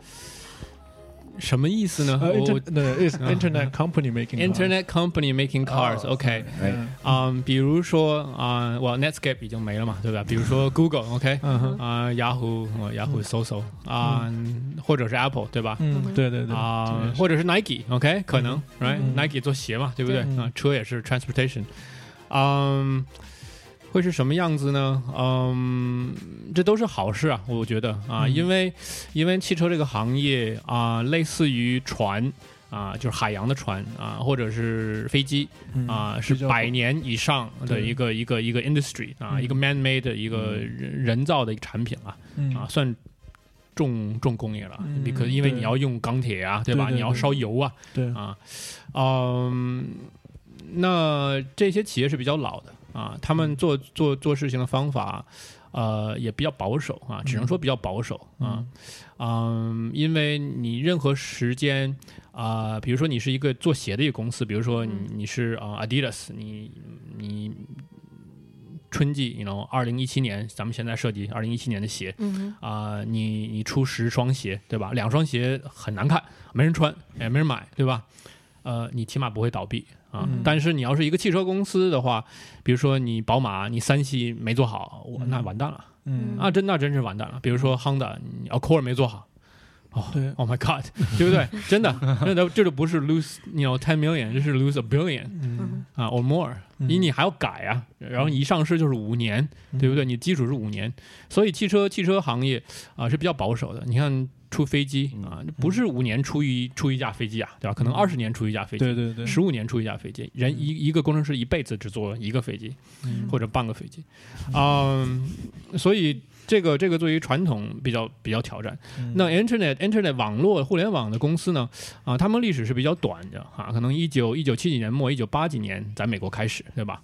Speaker 2: 什么意思呢？
Speaker 1: 呃
Speaker 2: 我，
Speaker 1: inter 对，is internet company making cars
Speaker 2: Internet company making cars，OK，
Speaker 3: 哎
Speaker 2: 嗯，比如说啊，我 Netscape 已经没了嘛，对吧？比如说 Google，OK，
Speaker 1: 嗯哼，
Speaker 2: 啊，Yahoo，哦，Yahoo 搜搜啊，或者是 Apple，对吧？
Speaker 1: 嗯，对对对
Speaker 2: 啊，或者是 Nike，OK，可能
Speaker 1: 嗯，
Speaker 2: right？Nike 做鞋嘛，对不对？
Speaker 1: 对
Speaker 2: 啊，车也是 transportation，嗯， 会是什么样子呢？嗯，这都是好事啊，我觉得。啊，
Speaker 1: 嗯。
Speaker 2: 因为因为汽车这个行业啊，类似于船。啊，就是海洋的船啊，或者是飞机
Speaker 1: 嗯
Speaker 2: 啊，是百年以上的一个一个一个 industry 啊，
Speaker 1: 嗯。
Speaker 2: 一个 man-made 的一个人人造的一个产品啊。
Speaker 1: 嗯。
Speaker 2: 啊，算重重工业了，可因为你要用钢铁啊，对吧？你要烧油啊，
Speaker 1: 对。
Speaker 2: 啊，嗯，那这些企业是比较老的啊，他们做做做事情的方法。呃，也比较保守啊，只能说比较保守啊，嗯，因为你任何时间啊、比如说你是一个做鞋的一个公司，比如说你
Speaker 5: 嗯
Speaker 2: 你是啊、Adidas，你你春季，you know，二零一七年，咱们现在设计二零一七年的鞋，
Speaker 5: 嗯
Speaker 2: 啊、你你出十双鞋，对吧？两双鞋很难看，没人穿，也没人买，对吧？呃，你起码不会倒闭啊。
Speaker 1: 嗯
Speaker 2: 但是你要是一个汽车公司的话，比如说你宝马，你三系没做好，我那完蛋了、
Speaker 1: 嗯
Speaker 2: 啊，真那真是完蛋了。比如说 Honda，你 Accord 没做好。哦
Speaker 1: 对
Speaker 2: ，Oh my God，对不对？真的，真的，这就不是 lose，你 you know ten million，这是 lose a billion
Speaker 1: 嗯
Speaker 2: 啊，or more，
Speaker 1: 嗯
Speaker 2: 你你还要改啊，然后一上市就是五年，对不对？你基础是五年，所以汽车汽车行业啊是比较保守的。你看出飞机啊，不是五年出一出一架飞机啊，对吧？可能二十年出一架飞机，
Speaker 1: 对对对，
Speaker 2: 十五年出一架飞机，人一一个工程师一辈子只做一个飞机
Speaker 1: 嗯。
Speaker 2: 或者半个飞机，嗯，所以这个这个对于传统比较比较挑战。
Speaker 1: 嗯。
Speaker 2: 那 Internet Internet 网络互联网的公司呢，啊，他们历史是比较短的啊，可能一九一九七几年末，一九八几年在美国开始，对吧？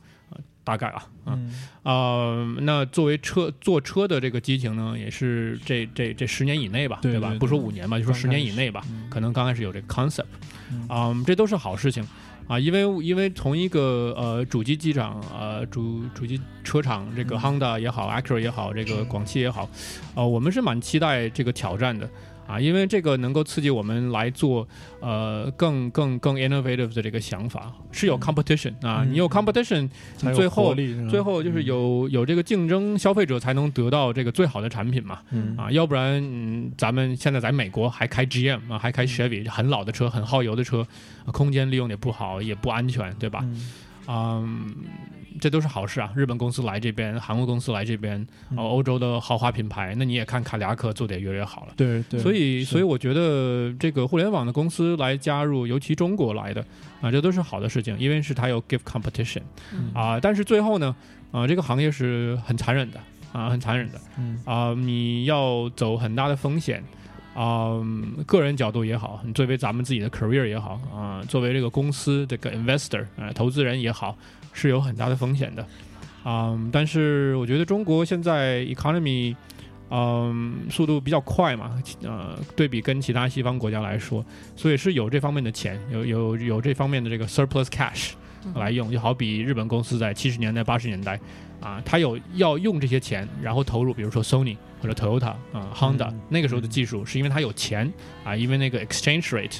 Speaker 2: 啊，大概啊，啊，
Speaker 1: 嗯。
Speaker 2: 呃，那作为车坐车的这个激情呢，也是这这这十年以内吧，吧？
Speaker 1: 对吧？
Speaker 2: 不说五年吧，就说十年以内吧，
Speaker 1: 嗯。
Speaker 2: 可能刚开始有这个 concept，
Speaker 1: 嗯。
Speaker 2: 嗯，这都是好事情。啊，因为因为从一个呃主机机长呃主主机车厂这个
Speaker 1: 嗯。
Speaker 2: Honda 也好，Acura 也好，这个广汽也好，呃，我们是蛮期待这个挑战的。啊，因为这个能够刺激我们来做呃更更更 innovative 的这个想法，是有 competition 啊，
Speaker 1: 嗯。
Speaker 2: 你有 competition，最后最后就是有有这个竞争，消费者才能得到这个最好的产品嘛。
Speaker 1: 嗯。
Speaker 2: 啊，要不然嗯，咱们现在在美国还开 GM 啊，还开 Chevy，很老的车，很耗油的车，啊空间利用也不好，也不安全，对吧？
Speaker 1: 嗯。
Speaker 2: 嗯，这都是好事啊。日本公司来这边，韩国公司来这边，欧洲的豪华品牌，那你也看卡迪亚克做的也越来越好了。
Speaker 1: 对对，
Speaker 2: 所以，所以我觉得这个互联网的公司来加入，尤其中国来的啊，这都是好的事情，因为是它有 give competition
Speaker 5: 嗯
Speaker 2: 啊。但是最后呢，啊，这个行业是很残忍的啊，很残忍的
Speaker 1: 嗯
Speaker 2: 啊，你要走很大的风险。啊、个人角度也好，你作为咱们自己的 career 也好啊、作为这个公司这个 investor 啊、投资人也好，是有很大的风险的。啊、但是我觉得中国现在 economy，嗯、速度比较快嘛，呃，对比跟其他西方国家来说，所以是有这方面的钱，有有有这方面的这个 surplus cash
Speaker 5: 嗯。
Speaker 2: 来用，就好比日本公司在七十年代、八十年代啊，他有要用这些钱，然后投入，比如说 Sony 或者 Toyota 啊、Honda、那个时候的技术，是因为他有钱啊，因为那个 exchange rate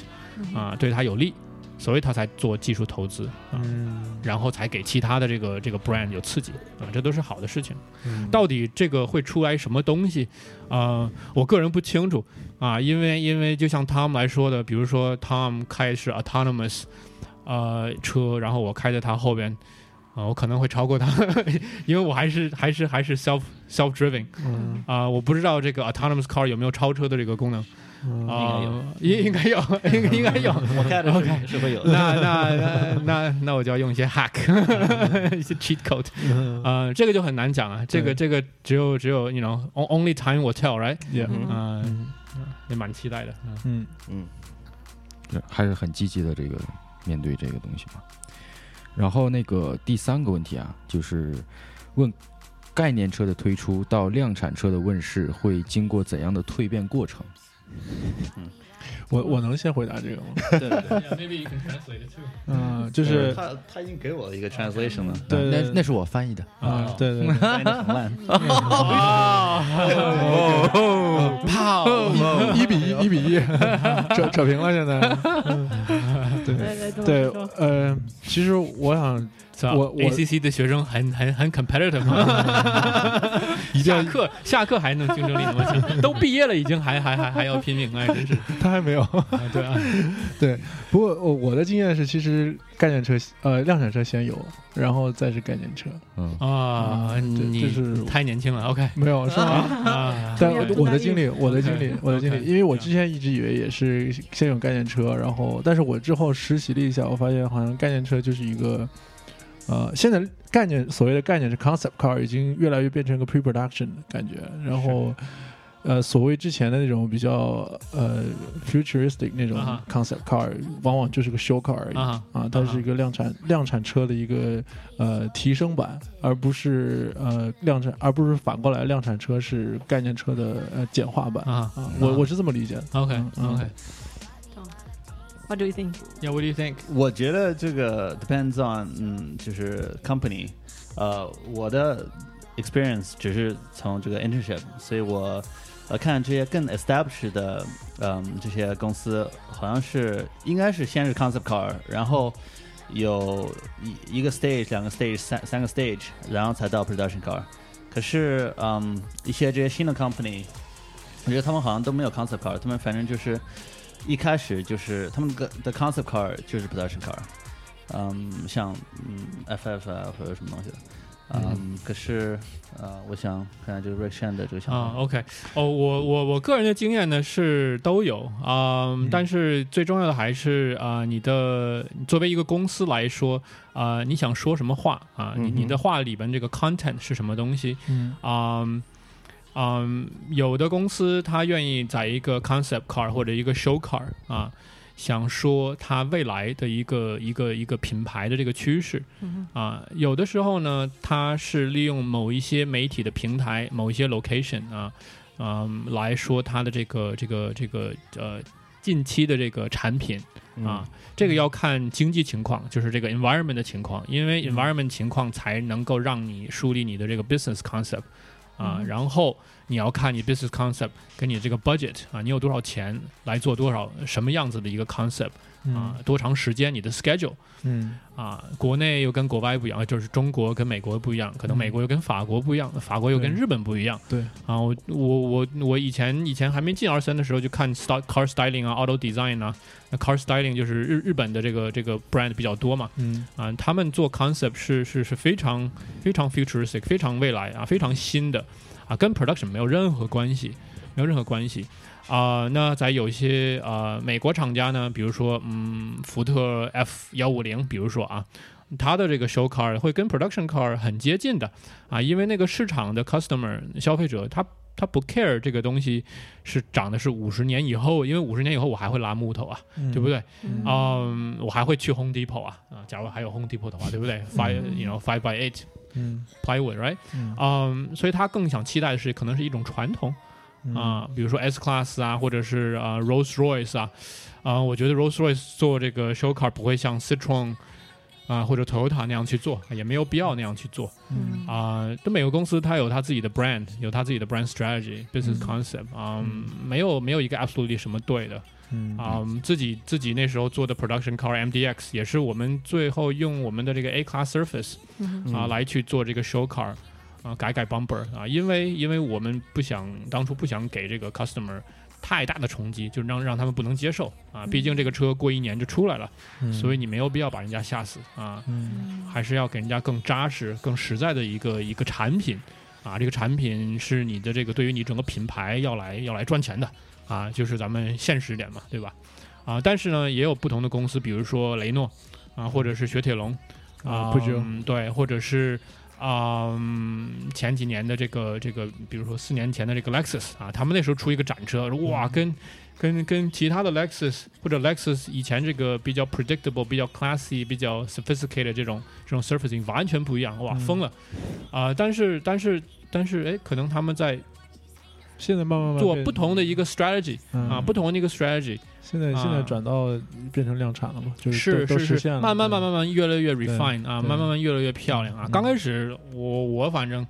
Speaker 2: 啊对他有利，所以他才做技术投资啊，
Speaker 1: 嗯，
Speaker 2: 然后才给其他的这个这个 brand 有刺激啊，这都是好的事情。
Speaker 1: 嗯
Speaker 2: 到底这个会出来什么东西啊、我个人不清楚啊，因为因为就像 Tom 来说的，比如说 Tom 开是 autonomous 呃车，然后我开在他后边。啊，我可能会超过他，因为我还是还是还是 self self driven
Speaker 1: 嗯
Speaker 2: 啊、我不知道这个 autonomous car 有没有超车的这个功能应应该有，应该 应该有。
Speaker 6: 我看着是是会有。
Speaker 2: 那那那那那我就要用一些 hack，一些 cheat code，
Speaker 1: 嗯
Speaker 2: 呃，这个就很难讲啊，这个这个只有只有 you know on- only time will
Speaker 1: tell，right？，yeah，
Speaker 6: 嗯
Speaker 2: 嗯、也蛮期待的。嗯
Speaker 1: 嗯
Speaker 3: 嗯，
Speaker 4: 对还是很积极的这个面对这个东西嘛。然后那个第三个问题啊，就是问概念车的推出到量产车的问世会经过怎样的蜕变过程？
Speaker 1: 我我能先回答这个吗？
Speaker 6: 对对对，
Speaker 2: Maybe you can translate it too。
Speaker 1: 嗯，就是
Speaker 6: 他他已经给我了一个 translation 了，
Speaker 1: 对
Speaker 4: 那那是我翻译的。
Speaker 1: 啊，对对对，
Speaker 6: 翻译的很烂。
Speaker 2: 哦，炮，
Speaker 1: 一比一，一比一，扯扯平了，现在。对
Speaker 5: 对
Speaker 1: 呃，其实我想我我
Speaker 2: ACC 的学生很很很 competitive 下课下课还能竞争力那么强，都毕业了已经还还还还要拼命，哎，真是，
Speaker 1: 他还没有。
Speaker 2: 啊对啊，
Speaker 1: 不过我我的经验是，其实概念车呃量产车先有，然后再是概念车。
Speaker 4: 嗯，
Speaker 2: 啊，你
Speaker 1: 这是
Speaker 2: 太年轻了，OK。
Speaker 1: 没有是吗？
Speaker 2: 啊，
Speaker 1: 但
Speaker 5: 对
Speaker 1: 我的经历，我的经历我的经历因为我之前一直以为也是先有概念车，然后，但是我之后实习了一下，我发现好像概念车就是一个，呃，现在概念所谓的概念是 concept car 已经越来越变成一个 pre-production 的感觉，然后，呃，所谓之前的那种比较呃 futuristic 那种
Speaker 2: 啊
Speaker 1: concept car，往往就是个 show car 而已。
Speaker 2: 啊
Speaker 1: 啊，它是一个量产量产车的一个呃提升版，而不是呃量产，而不是反过来量产车是概念车的呃简化版
Speaker 2: 啊
Speaker 1: 啊，我我是这么理解的。
Speaker 2: ，OK
Speaker 1: 嗯。
Speaker 2: OK，
Speaker 5: What do you think？
Speaker 2: Yeah, what do you think？
Speaker 6: 我觉得这个 depends on，嗯，就是 company，呃，我的 experience 只是从这个 internship，所以我呃看这些更 established 的，嗯，这些公司好像是应该是先是 concept car，然后有一一个 stage、两个 stage、三三个 stage，然后才到 production car。可是，嗯，一些这些新的 company，我觉得他们好像都没有 concept car，他们反正就是 一开始就是他们的的 concept car 就是 production car，嗯，像嗯 FF 啊或者什么东西的，嗯，可是呃，我想看看就是 Rick Shan 的这个想
Speaker 2: 啊
Speaker 6: 法
Speaker 2: ，，OK，哦，我我我个人的经验呢是都有啊、
Speaker 1: 嗯
Speaker 2: 但是最重要的还是啊、你的作为一个公司来说啊、你想说什么话啊、你你的话里边这个 content 是什么东西
Speaker 1: 嗯。
Speaker 2: 啊？嗯，有的公司它愿意在一个 concept car 或者一个 show car 啊，想说它未来的一个一个一个品牌的这个趋势，
Speaker 5: 嗯
Speaker 2: 啊，有的时候呢，它是利用某一些媒体的平台、某一些 location 啊，嗯，来说它的这个这个这个呃近期的这个产品啊，这个要看经济情况，就是这个 environment 的情况，因为 environment 情况才能够让你树立你的这个 business concept 啊，
Speaker 5: 嗯。
Speaker 2: 然后你要看你 business concept 跟你这个 budget 啊，你有多少钱来做多少什么样子的一个 concept 啊，多长时间你的 schedule。
Speaker 1: 嗯
Speaker 2: 啊，国内又跟国外不一样，就是中国跟美国不一样，可能
Speaker 1: 嗯
Speaker 2: 美国又跟法国不一样，法国又跟日本不一样。
Speaker 1: 对
Speaker 2: 啊，我我我我以前以前还没进 R 三的时候就看 star car styling 啊，auto design 啊，那 car styling 就是日日本的这个这个 brand 比较多嘛，
Speaker 1: 嗯
Speaker 2: 啊，他们做 concept 是是是非常非常 futuristic，非常未来啊，非常新的啊，跟 production 没有任何关系，没有任何关系。啊、那在有一些呃美国厂家呢，比如说嗯福特 F 幺五零，比如说啊，它的这个 show car 会跟 production car 很接近的啊，因为那个市场的 customer 消费者他他不 care 这个东西是长的是五十年以后，因为五十年以后我还会拉木头啊，对不对？
Speaker 5: 嗯
Speaker 2: 嗯，我还会去 Home Depot 啊啊，假如还有 Home Depot 的话，对不对？Five you know five by eight
Speaker 1: 嗯
Speaker 2: plywood right？
Speaker 1: 嗯
Speaker 2: 嗯，所以他更想期待的是可能是一种传统。
Speaker 1: 嗯
Speaker 2: 啊，比如说 S Class 啊，或者是啊 Rolls Royce 啊，啊，我觉得 Rolls Royce 做这个 show car 不会像 Citroen 啊或者 Toyota 那样去做，也没有必要那样去做
Speaker 1: 嗯
Speaker 2: 啊。这每个公司它有它自己的 brand，有它自己的 brand strategy、business
Speaker 1: 嗯
Speaker 2: concept 啊，没有没有一个 absolutely 什么对的
Speaker 1: 嗯
Speaker 2: 啊、我们自己自己那时候做的 production car MDX 也是我们最后用我们的这个 A class surface
Speaker 5: 嗯
Speaker 2: 啊、
Speaker 3: 嗯
Speaker 2: 来去做这个 show car 啊、改改 bumper 啊，因为因为我们不想当初不想给这个 customer 太大的冲击，就让让他们不能接受啊，毕竟这个车过一年就出来了，
Speaker 1: 嗯
Speaker 2: 所以你没有必要把人家吓死啊，
Speaker 1: 嗯
Speaker 2: 还是要给人家更扎实、更实在的一个一个产品啊，这个产品是你的这个对于你整个品牌要来要来赚钱的啊，就是咱们现实点嘛，对吧？啊，但是呢，也有不同的公司，比如说雷诺啊，或者是雪铁龙啊，
Speaker 1: 不久
Speaker 2: 嗯对，或者是啊、嗯前几年的这个这个，比如说四年前的这个 Lexus 啊，他们那时候出一个展车，哇，跟跟跟其他的 Lexus 或者 Lexus 以前这个比较 predictable、比较 classy、比较 sophisticated 这种这种 surfacing 完全不一样，哇，
Speaker 1: 嗯。
Speaker 2: 疯了。啊、但是但是但是，哎，可能他们在
Speaker 1: 现在慢慢慢慢
Speaker 2: 做不同的一个 strategy
Speaker 1: 嗯。
Speaker 2: 啊，不同的一个 strategy，
Speaker 1: 现在现在转到变成量产了嘛，就是
Speaker 2: 是是是，
Speaker 1: 都都实现了，
Speaker 2: 慢慢慢
Speaker 1: 慢
Speaker 2: 慢慢越来越 refine 啊，
Speaker 1: 对。
Speaker 2: 慢慢慢越来越漂亮啊。
Speaker 1: 嗯。
Speaker 2: 刚开始我我反正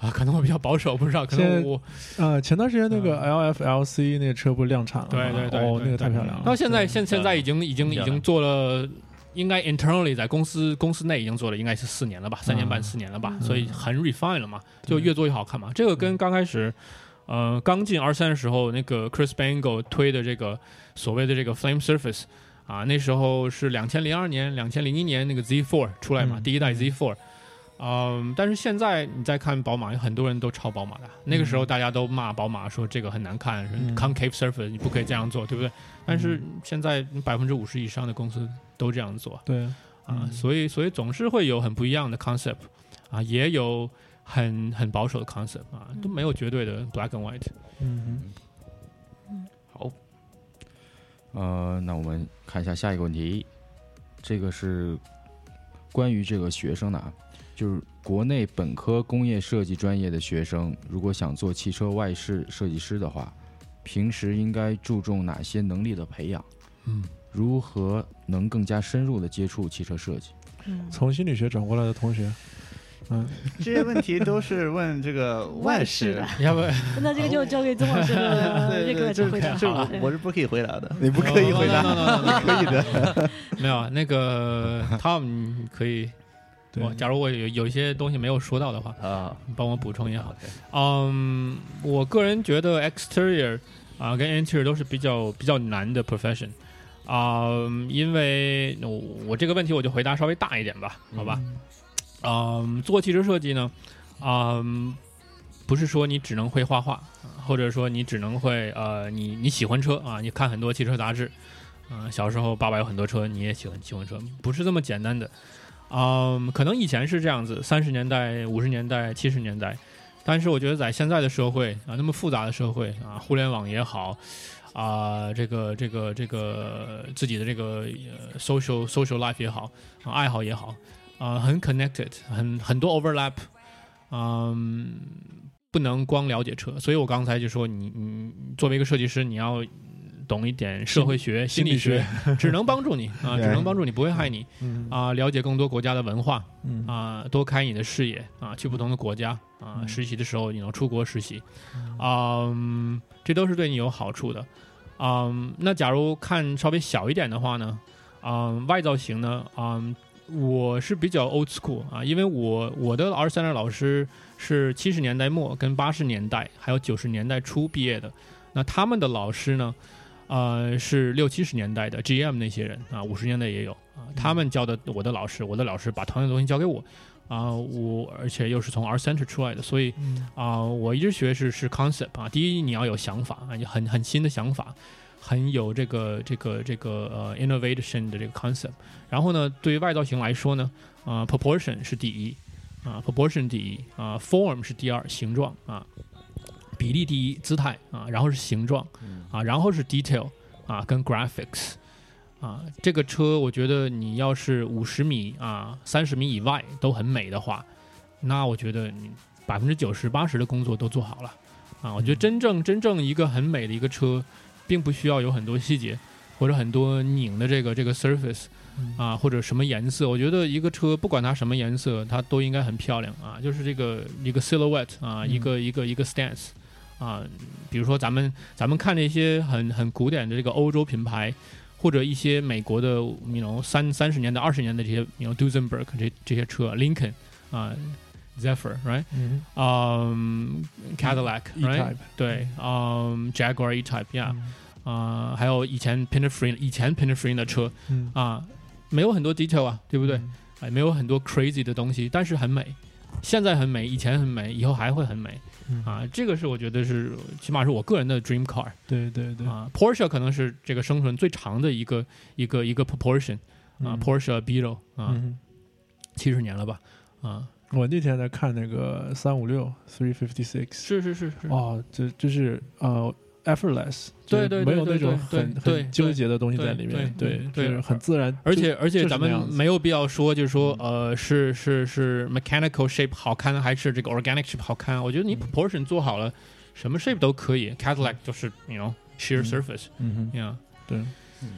Speaker 2: 啊，可能我比较保守，不知道，可
Speaker 1: 现在
Speaker 2: 能我
Speaker 1: 啊，前段时间那个 LFLC 那个车不是量产了吗？
Speaker 2: 对对对
Speaker 1: 哦，那个太漂亮了。
Speaker 2: 到现在现现在已经已经已经做了。应该 internally 在公司公司内已经做了，应该是四年了吧，三年半
Speaker 1: 嗯。
Speaker 2: 四年了吧，
Speaker 5: 嗯
Speaker 2: 所以很 refine 了嘛，就越做越好看嘛。这个跟刚开始，呃，刚进 R 三的时候，那个 Chris Bangle 推的这个所谓的这个 Flame Surface 啊，那时候是两千零二年、两千零一年那个 Z4 出来嘛，
Speaker 1: 嗯
Speaker 2: 第一代 Z4。嗯，但是现在你再看宝马，有很多人都抄宝马的。那个时候大家都骂宝马说这个很难看、
Speaker 1: 嗯。
Speaker 2: C o n c a v e surface 你不可以这样做，对不对？但是现在百分之五十以上的公司都这样做。
Speaker 1: 对，
Speaker 2: 啊，
Speaker 1: 嗯
Speaker 2: 所以所以总是会有很不一样的 concept 啊，也有很很保守的 concept 啊，都没有绝对的 black and white。
Speaker 1: 嗯嗯。
Speaker 4: 好，呃，那我们看一下下一个问题，这个是关于这个学生的啊，就是国内本科工业设计专业的学生，如果想做汽车外饰设计师的话，平时应该注重哪些能力的培养？
Speaker 2: 嗯，
Speaker 4: 如何能更加深入的接触汽车设计？
Speaker 5: 嗯。
Speaker 1: 从心理学转过来的同学，嗯，
Speaker 6: 这些问题都是问这个 外事
Speaker 2: 要不
Speaker 5: 那这个就交给曾老师和
Speaker 6: 对对，
Speaker 5: 这个
Speaker 6: 这
Speaker 5: 来回答。
Speaker 6: 我我是不可以回答的。
Speaker 3: 你不可以回答
Speaker 2: ，No, no, no, no, no, no.
Speaker 3: 可以的。
Speaker 2: 没有那个 Tom 可以，我假如我有有一些东西没有说到的话，
Speaker 6: 啊，
Speaker 2: 你帮我补充也好。嗯，我个人觉得 exterior 啊、跟 interior 都是比较比较难的 profession 啊、因为我我这个问题我就回答稍微大一点吧，好吧？嗯，嗯做汽车设计呢，嗯，不是说你只能会画画，或者说你只能会呃，你你喜欢车啊，你看很多汽车杂志，嗯、小时候爸爸有很多车，你也喜欢喜欢车，不是这么简单的。嗯，可能以前是这样子，三十年代、五十年代、七十年代，但是我觉得在现在的社会啊，那么复杂的社会啊，互联网也好，啊，这个这个这个自己的这个呃 social social life 也好，爱好也好，啊，很 connected，很很多 overlap，嗯，不能光了解车，所以我刚才就说你你作为一个设计师，你要懂一点社会学、心理学，只能帮助你啊，只能帮助你，不会害你
Speaker 1: 嗯。
Speaker 2: 啊，了解更多国家的文化，
Speaker 1: 嗯
Speaker 2: 啊，多开你的视野啊，去不同的国家啊，
Speaker 1: 嗯
Speaker 2: 实习的时候你能出国实习，啊、嗯，这都是对你有好处的。嗯，那假如看稍微小一点的话呢，嗯，外造型呢，嗯，我是比较 old school 啊，因为我我的 R 三的老师是七十年代末跟八十年代还有九十年代初毕业的，那他们的老师呢，呃，是六七十年代的 GM 那些人啊，五十年代也有啊，他们教的我的老师，我的老师把同样的东西教给我，啊、我而且又是从 R Center 出来的，所以
Speaker 1: 嗯。
Speaker 2: 啊、我一直学是是 concept 啊，第一你要有想法啊，你很很新的想法，很有这个这个这个呃 innovation 的这个 concept。然后呢，对于外造型来说呢，啊、proportion 是第一啊、proportion 第一啊、form 是第二，形状啊，比例第一，姿态啊，然后是形状啊，然后是 detail 啊，跟 graphics。啊，这个车我觉得你要是五十米啊、三十米以外都很美的话，那我觉得你百分之九十八十的工作都做好了啊。我觉得真正真正一个很美的一个车，并不需要有很多细节或者很多拧的这个这个 surface 啊，或者什么颜色。我觉得一个车不管它什么颜色，它都应该很漂亮啊。就是这个一个 silhouette 啊，
Speaker 1: 嗯
Speaker 2: 一个一个一个 stance 啊，比如说咱们咱们看那些很很古典的这个欧洲品牌，或者一些美国的，you know 三三十年代、二十年的这些，you know Duesenberg 这这些车，Lincoln 啊，Zephyr，right，
Speaker 1: 嗯
Speaker 2: 嗯、
Speaker 1: Cadillac，right，，E-Type，
Speaker 2: 对，嗯、Jaguar E-Type，yeah，
Speaker 1: 嗯
Speaker 2: 啊、还有以前 Pininfarina 以前 Pininfarina 的车
Speaker 1: 嗯，
Speaker 2: 啊，没有很多 detail 啊，对不对？
Speaker 1: 嗯？
Speaker 2: 哎，没有很多 crazy 的东西，但是很美。现在很美，以前很美，以后还会很美
Speaker 1: 嗯，
Speaker 2: 啊！这个是我觉得是，起码是我个人的 dream car
Speaker 1: 对对对，
Speaker 2: 啊。Porsche 可能是这个生存最长的一个一个一个 proportion 啊
Speaker 1: 嗯
Speaker 2: ，Porsche Beetle 啊，
Speaker 1: 嗯，
Speaker 2: 七十年了吧啊，
Speaker 1: 我那天在看那个三五六 three fifty six，
Speaker 2: 是是是是，
Speaker 1: 哦，这就是呃 effortless，
Speaker 2: 对对
Speaker 1: 没有那种很很纠结的东西在里面，
Speaker 2: 对对对
Speaker 1: 就是很自然，
Speaker 2: 而且而且咱们没有必要说，就是说呃是是是 mechanical shape 好看还是这个 organic shape 好看？我觉得你 proportion 做好了，什么 shape 都可以。Cadillac 就是 you know sheer
Speaker 1: 嗯。
Speaker 2: surface，
Speaker 1: 嗯哼
Speaker 2: ，yeah，
Speaker 1: 对，嗯。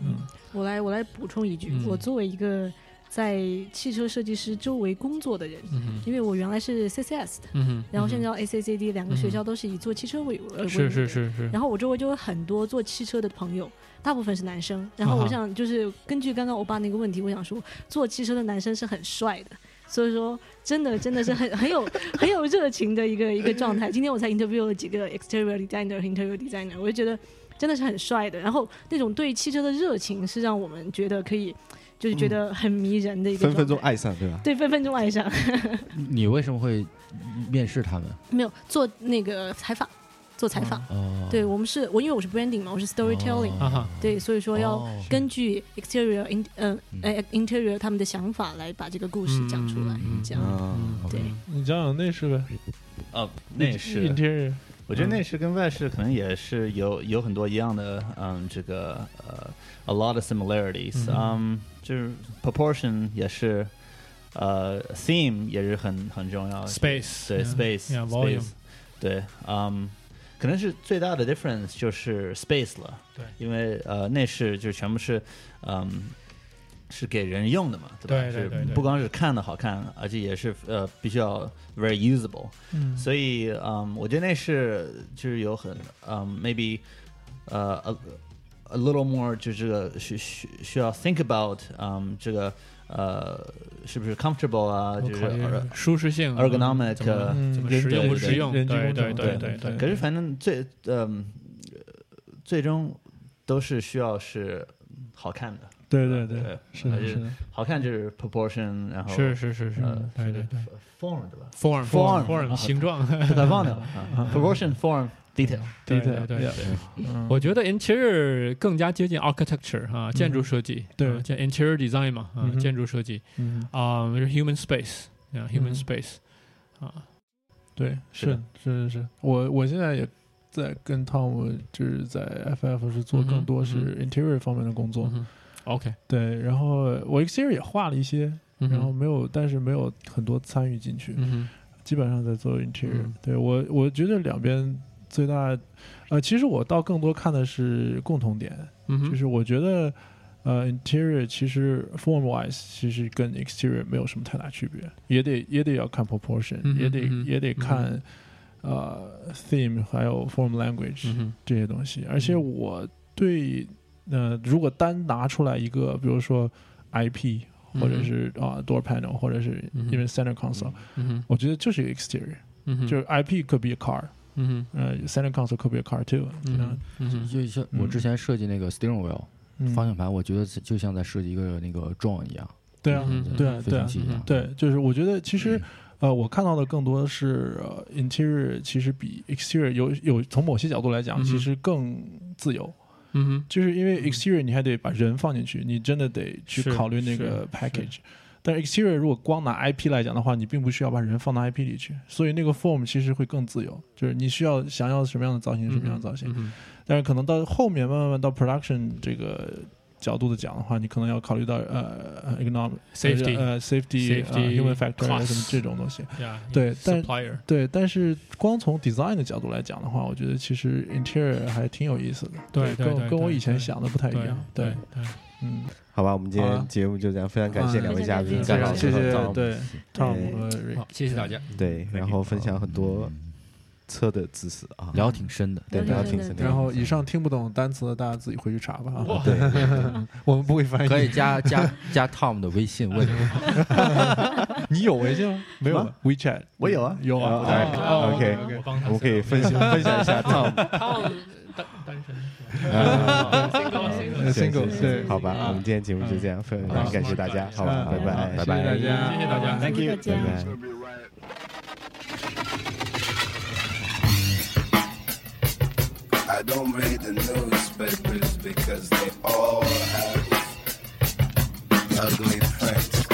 Speaker 1: 嗯。
Speaker 5: 我来我来补充一句，
Speaker 2: 嗯。
Speaker 5: 我作为一个在汽车设计师周围工作的人，
Speaker 2: 嗯
Speaker 5: 因为我原来是 CCS 的，
Speaker 2: 嗯，
Speaker 5: 然后现在
Speaker 2: 嗯
Speaker 5: 到 ACCD 两个学校都是以做汽车为
Speaker 2: 是是是是，
Speaker 5: 然后我周围就有很多做汽车的朋友，大部分是男生。然后我想就是根据刚刚欧巴那个问题，我想说做汽车的男生是很帅的，所以说真的真的是很 很有 很有热情的一个一个状态。今天我才 interview 了几个 exterior designer、interior designer，我就觉得真的是很帅的。然后那种对汽车的热情是让我们觉得可以，就是觉得很迷人的一个
Speaker 3: 分分钟爱上，对吧？
Speaker 5: 对，分分钟爱上。
Speaker 4: 你为什么会面试他们？
Speaker 5: 没有做那个采访，做采访。
Speaker 4: 哦，
Speaker 5: 对我们是我因为我是 branding 嘛，我是 storytelling，、对，所以说要
Speaker 4: 哦
Speaker 5: 根据 exterior in 呃
Speaker 4: 嗯。
Speaker 5: 呃 interior 他们的想法来把这个故事讲出来，
Speaker 2: 嗯
Speaker 5: 这样。
Speaker 3: 嗯，
Speaker 5: 对，
Speaker 1: 你讲讲内饰呗，
Speaker 6: 哦，内饰
Speaker 1: ，interior，
Speaker 6: 我觉得内饰跟外饰可能也是有有很多一样的，嗯，这个呃，a lot of similarities，嗯，就是 proportion 也是，呃，theme 也是很很重要的
Speaker 2: space
Speaker 6: 对
Speaker 2: yeah,
Speaker 6: space
Speaker 2: yeah, volume
Speaker 6: space，对，嗯，可能是最大的 difference 就是 space 了，
Speaker 2: 对，
Speaker 6: 因为呃内饰就全部是，嗯。是给人用的嘛，对吧？是
Speaker 2: 对对对对
Speaker 6: 不光是看的好看，而且也是呃必须要 very usable。
Speaker 1: 嗯
Speaker 6: 所以，嗯，我觉得那是就是有很，嗯，maybe，呃，a little more 就这个需需需要 think about，嗯，这个呃是不是 comfortable 啊，就是
Speaker 2: 舒适性
Speaker 6: ergonomic，
Speaker 2: 怎么
Speaker 1: 嗯
Speaker 2: 怎么实用不实用？对对对
Speaker 1: 对
Speaker 2: 对。
Speaker 6: 可是反正最嗯、最终都是需要是好看的，
Speaker 1: 对对对，是的，是的，
Speaker 6: 好看就是 proportion，然后
Speaker 2: 是是是是
Speaker 6: 呃，
Speaker 2: 对对对
Speaker 6: form 对吧
Speaker 2: form
Speaker 6: form
Speaker 2: form
Speaker 6: 啊
Speaker 2: 形状，
Speaker 6: 太忘掉了啊，proportion form detail，
Speaker 2: 对
Speaker 1: detail，
Speaker 2: 对对我觉得 interior 更加接近 architecture 哈，建筑设计，
Speaker 1: 对
Speaker 2: 啊叫 interior design 嘛，啊建筑设计
Speaker 1: 嗯，
Speaker 2: 啊，是 human space 啊，human
Speaker 1: 嗯
Speaker 2: space 啊，
Speaker 1: 对，
Speaker 6: 是
Speaker 1: 是是是，我我现在也在跟 Tom 就是在 FF 是做更多是 interior 方面的工作，
Speaker 2: ，OK，
Speaker 1: 对，然后我 exterior 也画了一些，
Speaker 2: 嗯
Speaker 1: 然后没有，但是没有很多参与进去，
Speaker 2: 嗯
Speaker 1: 基本上在做 interior。
Speaker 2: 嗯。
Speaker 1: 对我，我觉得两边最大，呃，其实我倒更多看的是共同点，就是我觉得，呃，interior 其实 form wise 其实跟 exterior 没有什么太大区别，也得也得要看 proportion，、
Speaker 2: 嗯
Speaker 1: 也得、
Speaker 2: 嗯
Speaker 1: 也得看、呃 theme 还有 form language、
Speaker 2: 嗯
Speaker 1: 这些东西。而且我对呃，如果单拿出来一个，比如说 IP 或者是啊、door panel 或者是 even center console，、
Speaker 2: 嗯
Speaker 1: 我觉得就是一个 exterior，、
Speaker 2: 嗯，
Speaker 1: 就是 IP could be a car，
Speaker 2: 嗯哼。
Speaker 1: 呃，center console could be a car too，
Speaker 2: 嗯哼。嗯
Speaker 4: 就像我之前设计那个 steering wheel
Speaker 1: 嗯，
Speaker 4: 方向盘，我觉得就像在设计一个那个 drone 一样，
Speaker 1: 对啊，对啊，对啊。对，就是我觉得其实，呃，我看到的更多的是、呃、interior，其实比 exterior 有有从某些角度来讲，其实更自由。
Speaker 2: 嗯哼
Speaker 1: 就是因为 exterior 你还得把人放进去，你真的得去考虑那个 package。但是 exterior 如果光拿 IP 来讲的话，你并不需要把人放到 IP 里去，所以那个 form 其实会更自由，就是你需要想要什么样的造型，什么样的造型。
Speaker 2: 嗯
Speaker 1: 但是可能到后面慢慢慢到 production 这个角度的讲的话，你可能要考虑到呃 economic
Speaker 2: Safety
Speaker 1: 呃 safety 呃
Speaker 2: Safety
Speaker 1: human factor 啊
Speaker 2: cost
Speaker 1: 什么这种东西。
Speaker 2: ，Yeah，
Speaker 1: 对但对，但是光从 design 的角度来讲的话，我觉得其实 interior 还挺有意思的。
Speaker 2: 对对对
Speaker 1: 跟跟我以前想的不太一样。
Speaker 2: 对
Speaker 1: 对，
Speaker 2: 对，
Speaker 1: 嗯，
Speaker 3: 好吧，我们今天节目就这样，非常感谢
Speaker 1: 啊
Speaker 3: 两位嘉宾，
Speaker 5: 谢谢
Speaker 1: 对 Tom 和 Rick
Speaker 2: 好，谢谢大家。
Speaker 3: 对，然后分享很多车的知识啊，
Speaker 4: 聊挺深的。
Speaker 3: 对，
Speaker 5: 聊挺深的。
Speaker 1: 然后以上听不懂单词的，大家自己回去查吧。
Speaker 3: 对，
Speaker 1: 我们不会翻译。
Speaker 4: 可以加加加 Tom 的微信问，
Speaker 1: 你有微信吗？没有，WeChat
Speaker 3: 我有啊
Speaker 1: 有啊。OK
Speaker 3: OK，
Speaker 2: 我帮他
Speaker 3: 我们可以分享分享一下 Tom
Speaker 2: 他单单身
Speaker 3: 啊
Speaker 2: single
Speaker 1: 对，
Speaker 3: 好吧，我们今天节目就这样，非常感谢大家，好吧，拜拜，
Speaker 4: 拜拜
Speaker 1: 谢谢大家，
Speaker 2: 谢谢大家
Speaker 6: Thank you
Speaker 3: 拜拜。
Speaker 7: I don't read the newspapers because they all have ugly print.